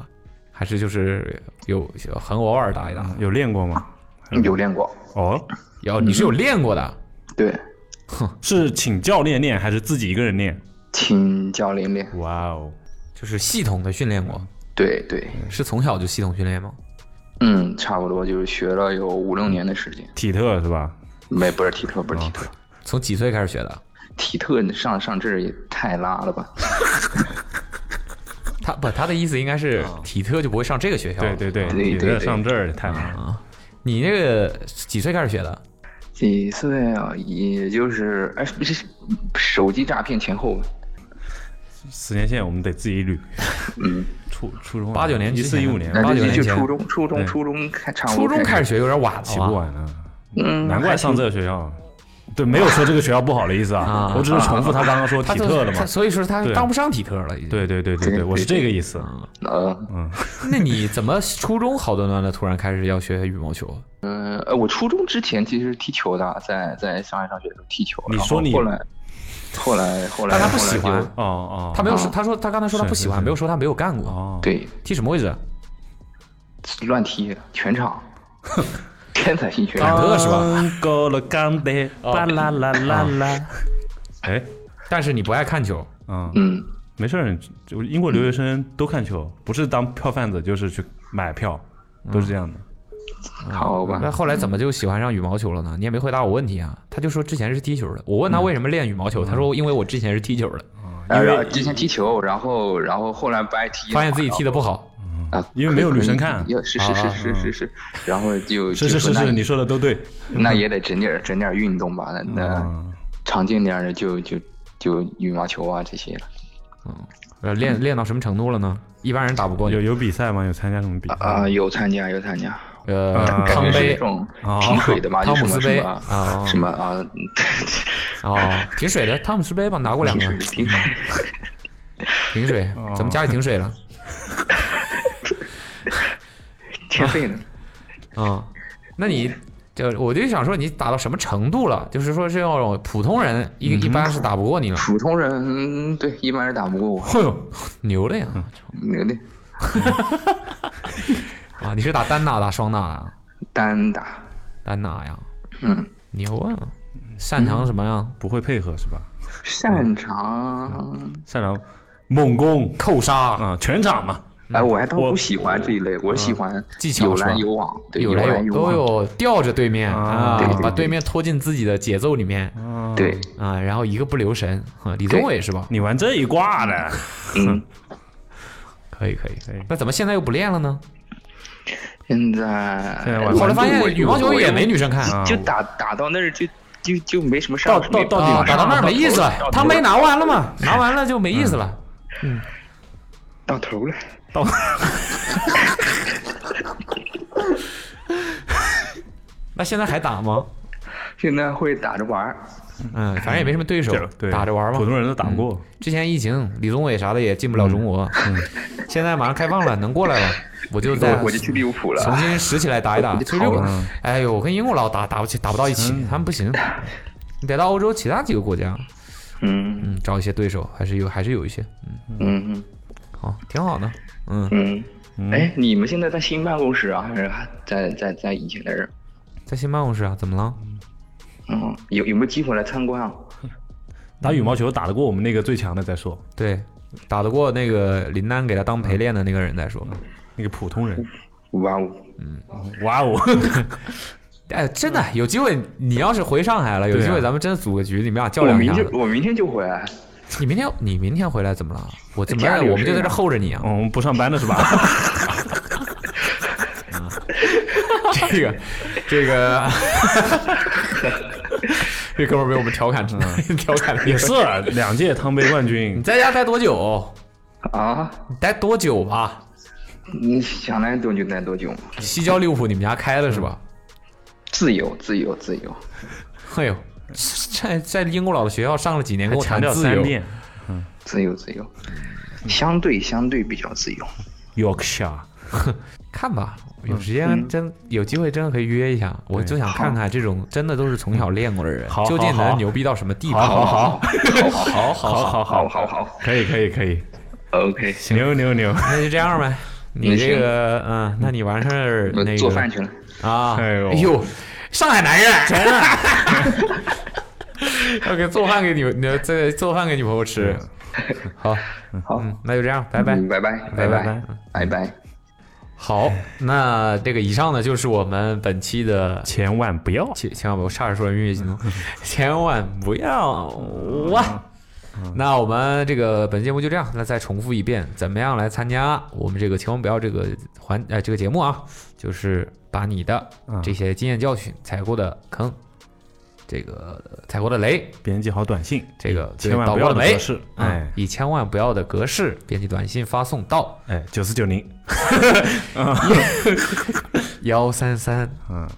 还是就是有有很偶尔打一打？有练过吗？有练过，哦，有，你是有练过的。对，是请教练练还是自己一个人练？请教练练。哇哦，就是系统的训练过，对对，是从小就系统训练吗？嗯，差不多就是学了有五六年的时间。体特是吧？没，不是体特，不是体特，从几岁开始学的？体特上上这儿也太拉了吧？他不，他的意思应该是体特就不会上这个学校。对对对，对体特上这儿太难。了，你那个几岁开始学的？几岁啊？也就是哎，不是手机诈骗前后。时间线我们得自己捋。嗯，初初中八九年一四一五年，八九年前就初中，初中，初中开初中开始学有点晚了起不？晚啊。嗯，难怪上这个学校。对，没有说这个学校不好的意思啊啊，我只是重复他刚刚说体特的嘛他。所以说他对当不上体特了，已经。对对对对对对，我是这个意思。呃 那你怎么初中好端端的突然开始要学羽毛球？嗯呃，我初中之前其实是踢球的，在在上海上学的时候踢球。你说你后来，后来后来，但他不喜欢就哦哦，他没有说，啊他说他刚才说他不喜欢，没有说他没有干过。哦，对踢什么位置？乱踢全场，天才型全场。坎特是吧？够了，干的，巴啦啦啦啦。哎，但是你不爱看球，嗯，嗯，没事儿，就英国留学生都看球，不是当票贩子就是去买票，都是这样的。好吧那。后来怎么就喜欢上羽毛球了呢？你也没回答我问题啊。他就说之前是踢球的。我问他为什么练羽毛球，他说因为我之前是踢球的，呃然后之前踢球，然后然后后来不爱踢，发现自己踢的不好。啊，因为没有女生看要是是是是是是，然后就是是是是，你说的都对。那也得整点整点运动吧，那那嗯常见点的就就就羽毛球啊这些了。嗯呃，练练到什么程度了呢？一般人打不过有你。有比赛吗？有参加什么比赛？啊，有参加有参加，呃，啊康杯感觉是那种水的嘛，汤姆斯杯么什么啊什么啊，哦，挺水的，汤姆斯杯吧，拿过两个挺水，挺水。挺水。怎么家里停水了？天费呢？啊，那你就我就想说，你打到什么程度了？就是说是那种普通人一一般是打不过你了。普通人嗯对一般是打不过我，哎呦，牛的呀！牛的 啊，你是打单打打双打啊？单打，单打呀，嗯，牛啊！擅长什么呀？不会配合是吧？擅长擅长猛攻扣杀，啊，全场嘛。哎，我还倒我不喜欢这一类，我喜欢技巧有来有往，对，有来有往，都有吊着对面啊把对面拖进自己的节奏里面对，啊，然后一个不留神啊，李宗伟是吧？你玩这一挂的，嗯，可以可以可以，那怎么现在又不练了呢？现在后来发现羽毛球也没女生看啊就打打到那儿就就就没什么到上，到到底啊，晚上打到那儿没意思了他没拿完了嘛，拿完了就没意思了。嗯到头了，到 那现在还打吗？现在会打着玩儿，嗯，反正也没什么对手打着玩嘛。普通人都打不过。之前疫情，李宗伟啥的也进不了中国，嗯，现在马上开放了，能过来了，我就在我我就去利物浦了，重新拾起来打一打。哎呦，我跟英国佬打打不起，打不到一起，他们不行。你得到欧洲其他几个国家，嗯。嗯，找一些对手，还是有，还是有一些，嗯，嗯好，挺好的，嗯，嗯，哎，你们现在在新办公室啊，还是还在在在以前的人？在新办公室啊，怎么了？嗯，有有没有机会来参观啊？打羽毛球打得过我们那个最强的再说，对，打得过那个林丹给他当陪练的那个人再说。那个普通人，哇哦，嗯哇哦，哎，真的有机会，你要是回上海了，有机会咱们真的组个局，你们俩较量一下明。天我明天就回来，你明天你明天回来怎么了？我怎么我们就在这候着你啊？哦我们不上班的是吧？这 个这个，这哥们儿被我们调侃成调侃了也是啊两届汤杯冠军你，在家待多久？啊，你待多久吧？你想待多久待多久，西郊利物浦你们家开了是吧？自由自由自由，哎呦，在在英国佬的学校上了几年，跟我强调谈自由。三遍。自由自由，相对相对比较自由，，Yorkshire，看吧，有时间真有机会真的可以约一下，我就想看看这种真的都是从小练过的人好，究竟能牛逼到什么地步。好好好，好好好好好好。好可以可以可以，，OK，牛牛牛，那就这样呗。你这个，嗯，那你完事儿那个做饭去了，啊，哎呦。哎呦，上海男人，真的，要给做饭给女，你这做饭给女朋友吃。好，好，嗯，那就这样，拜拜。嗯拜拜拜拜。拜拜。拜。好，那这个以上呢就是我们本期的 千万不要，千千万不要，差点说成音乐节目，千万不要哇！那我们这个本节目就这样，那再重复一遍，怎么样来参加我们这个千万不要这个环呃这个节目啊？就是把你的嗯这些经验教训、踩过的坑、这个踩过的雷、编辑好短信，这个千万不要的格式，哎哎，以千万不要的格式编辑短信发送到哎，九四九零，幺三三嗯，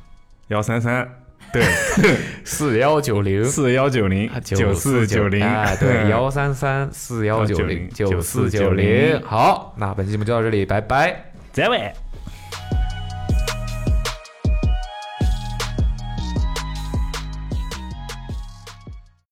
幺三三，对，四幺九零四幺九零九四九零，哎，对，幺三三四幺九零九四九零。好，那本期节目就到这里，拜拜。再会。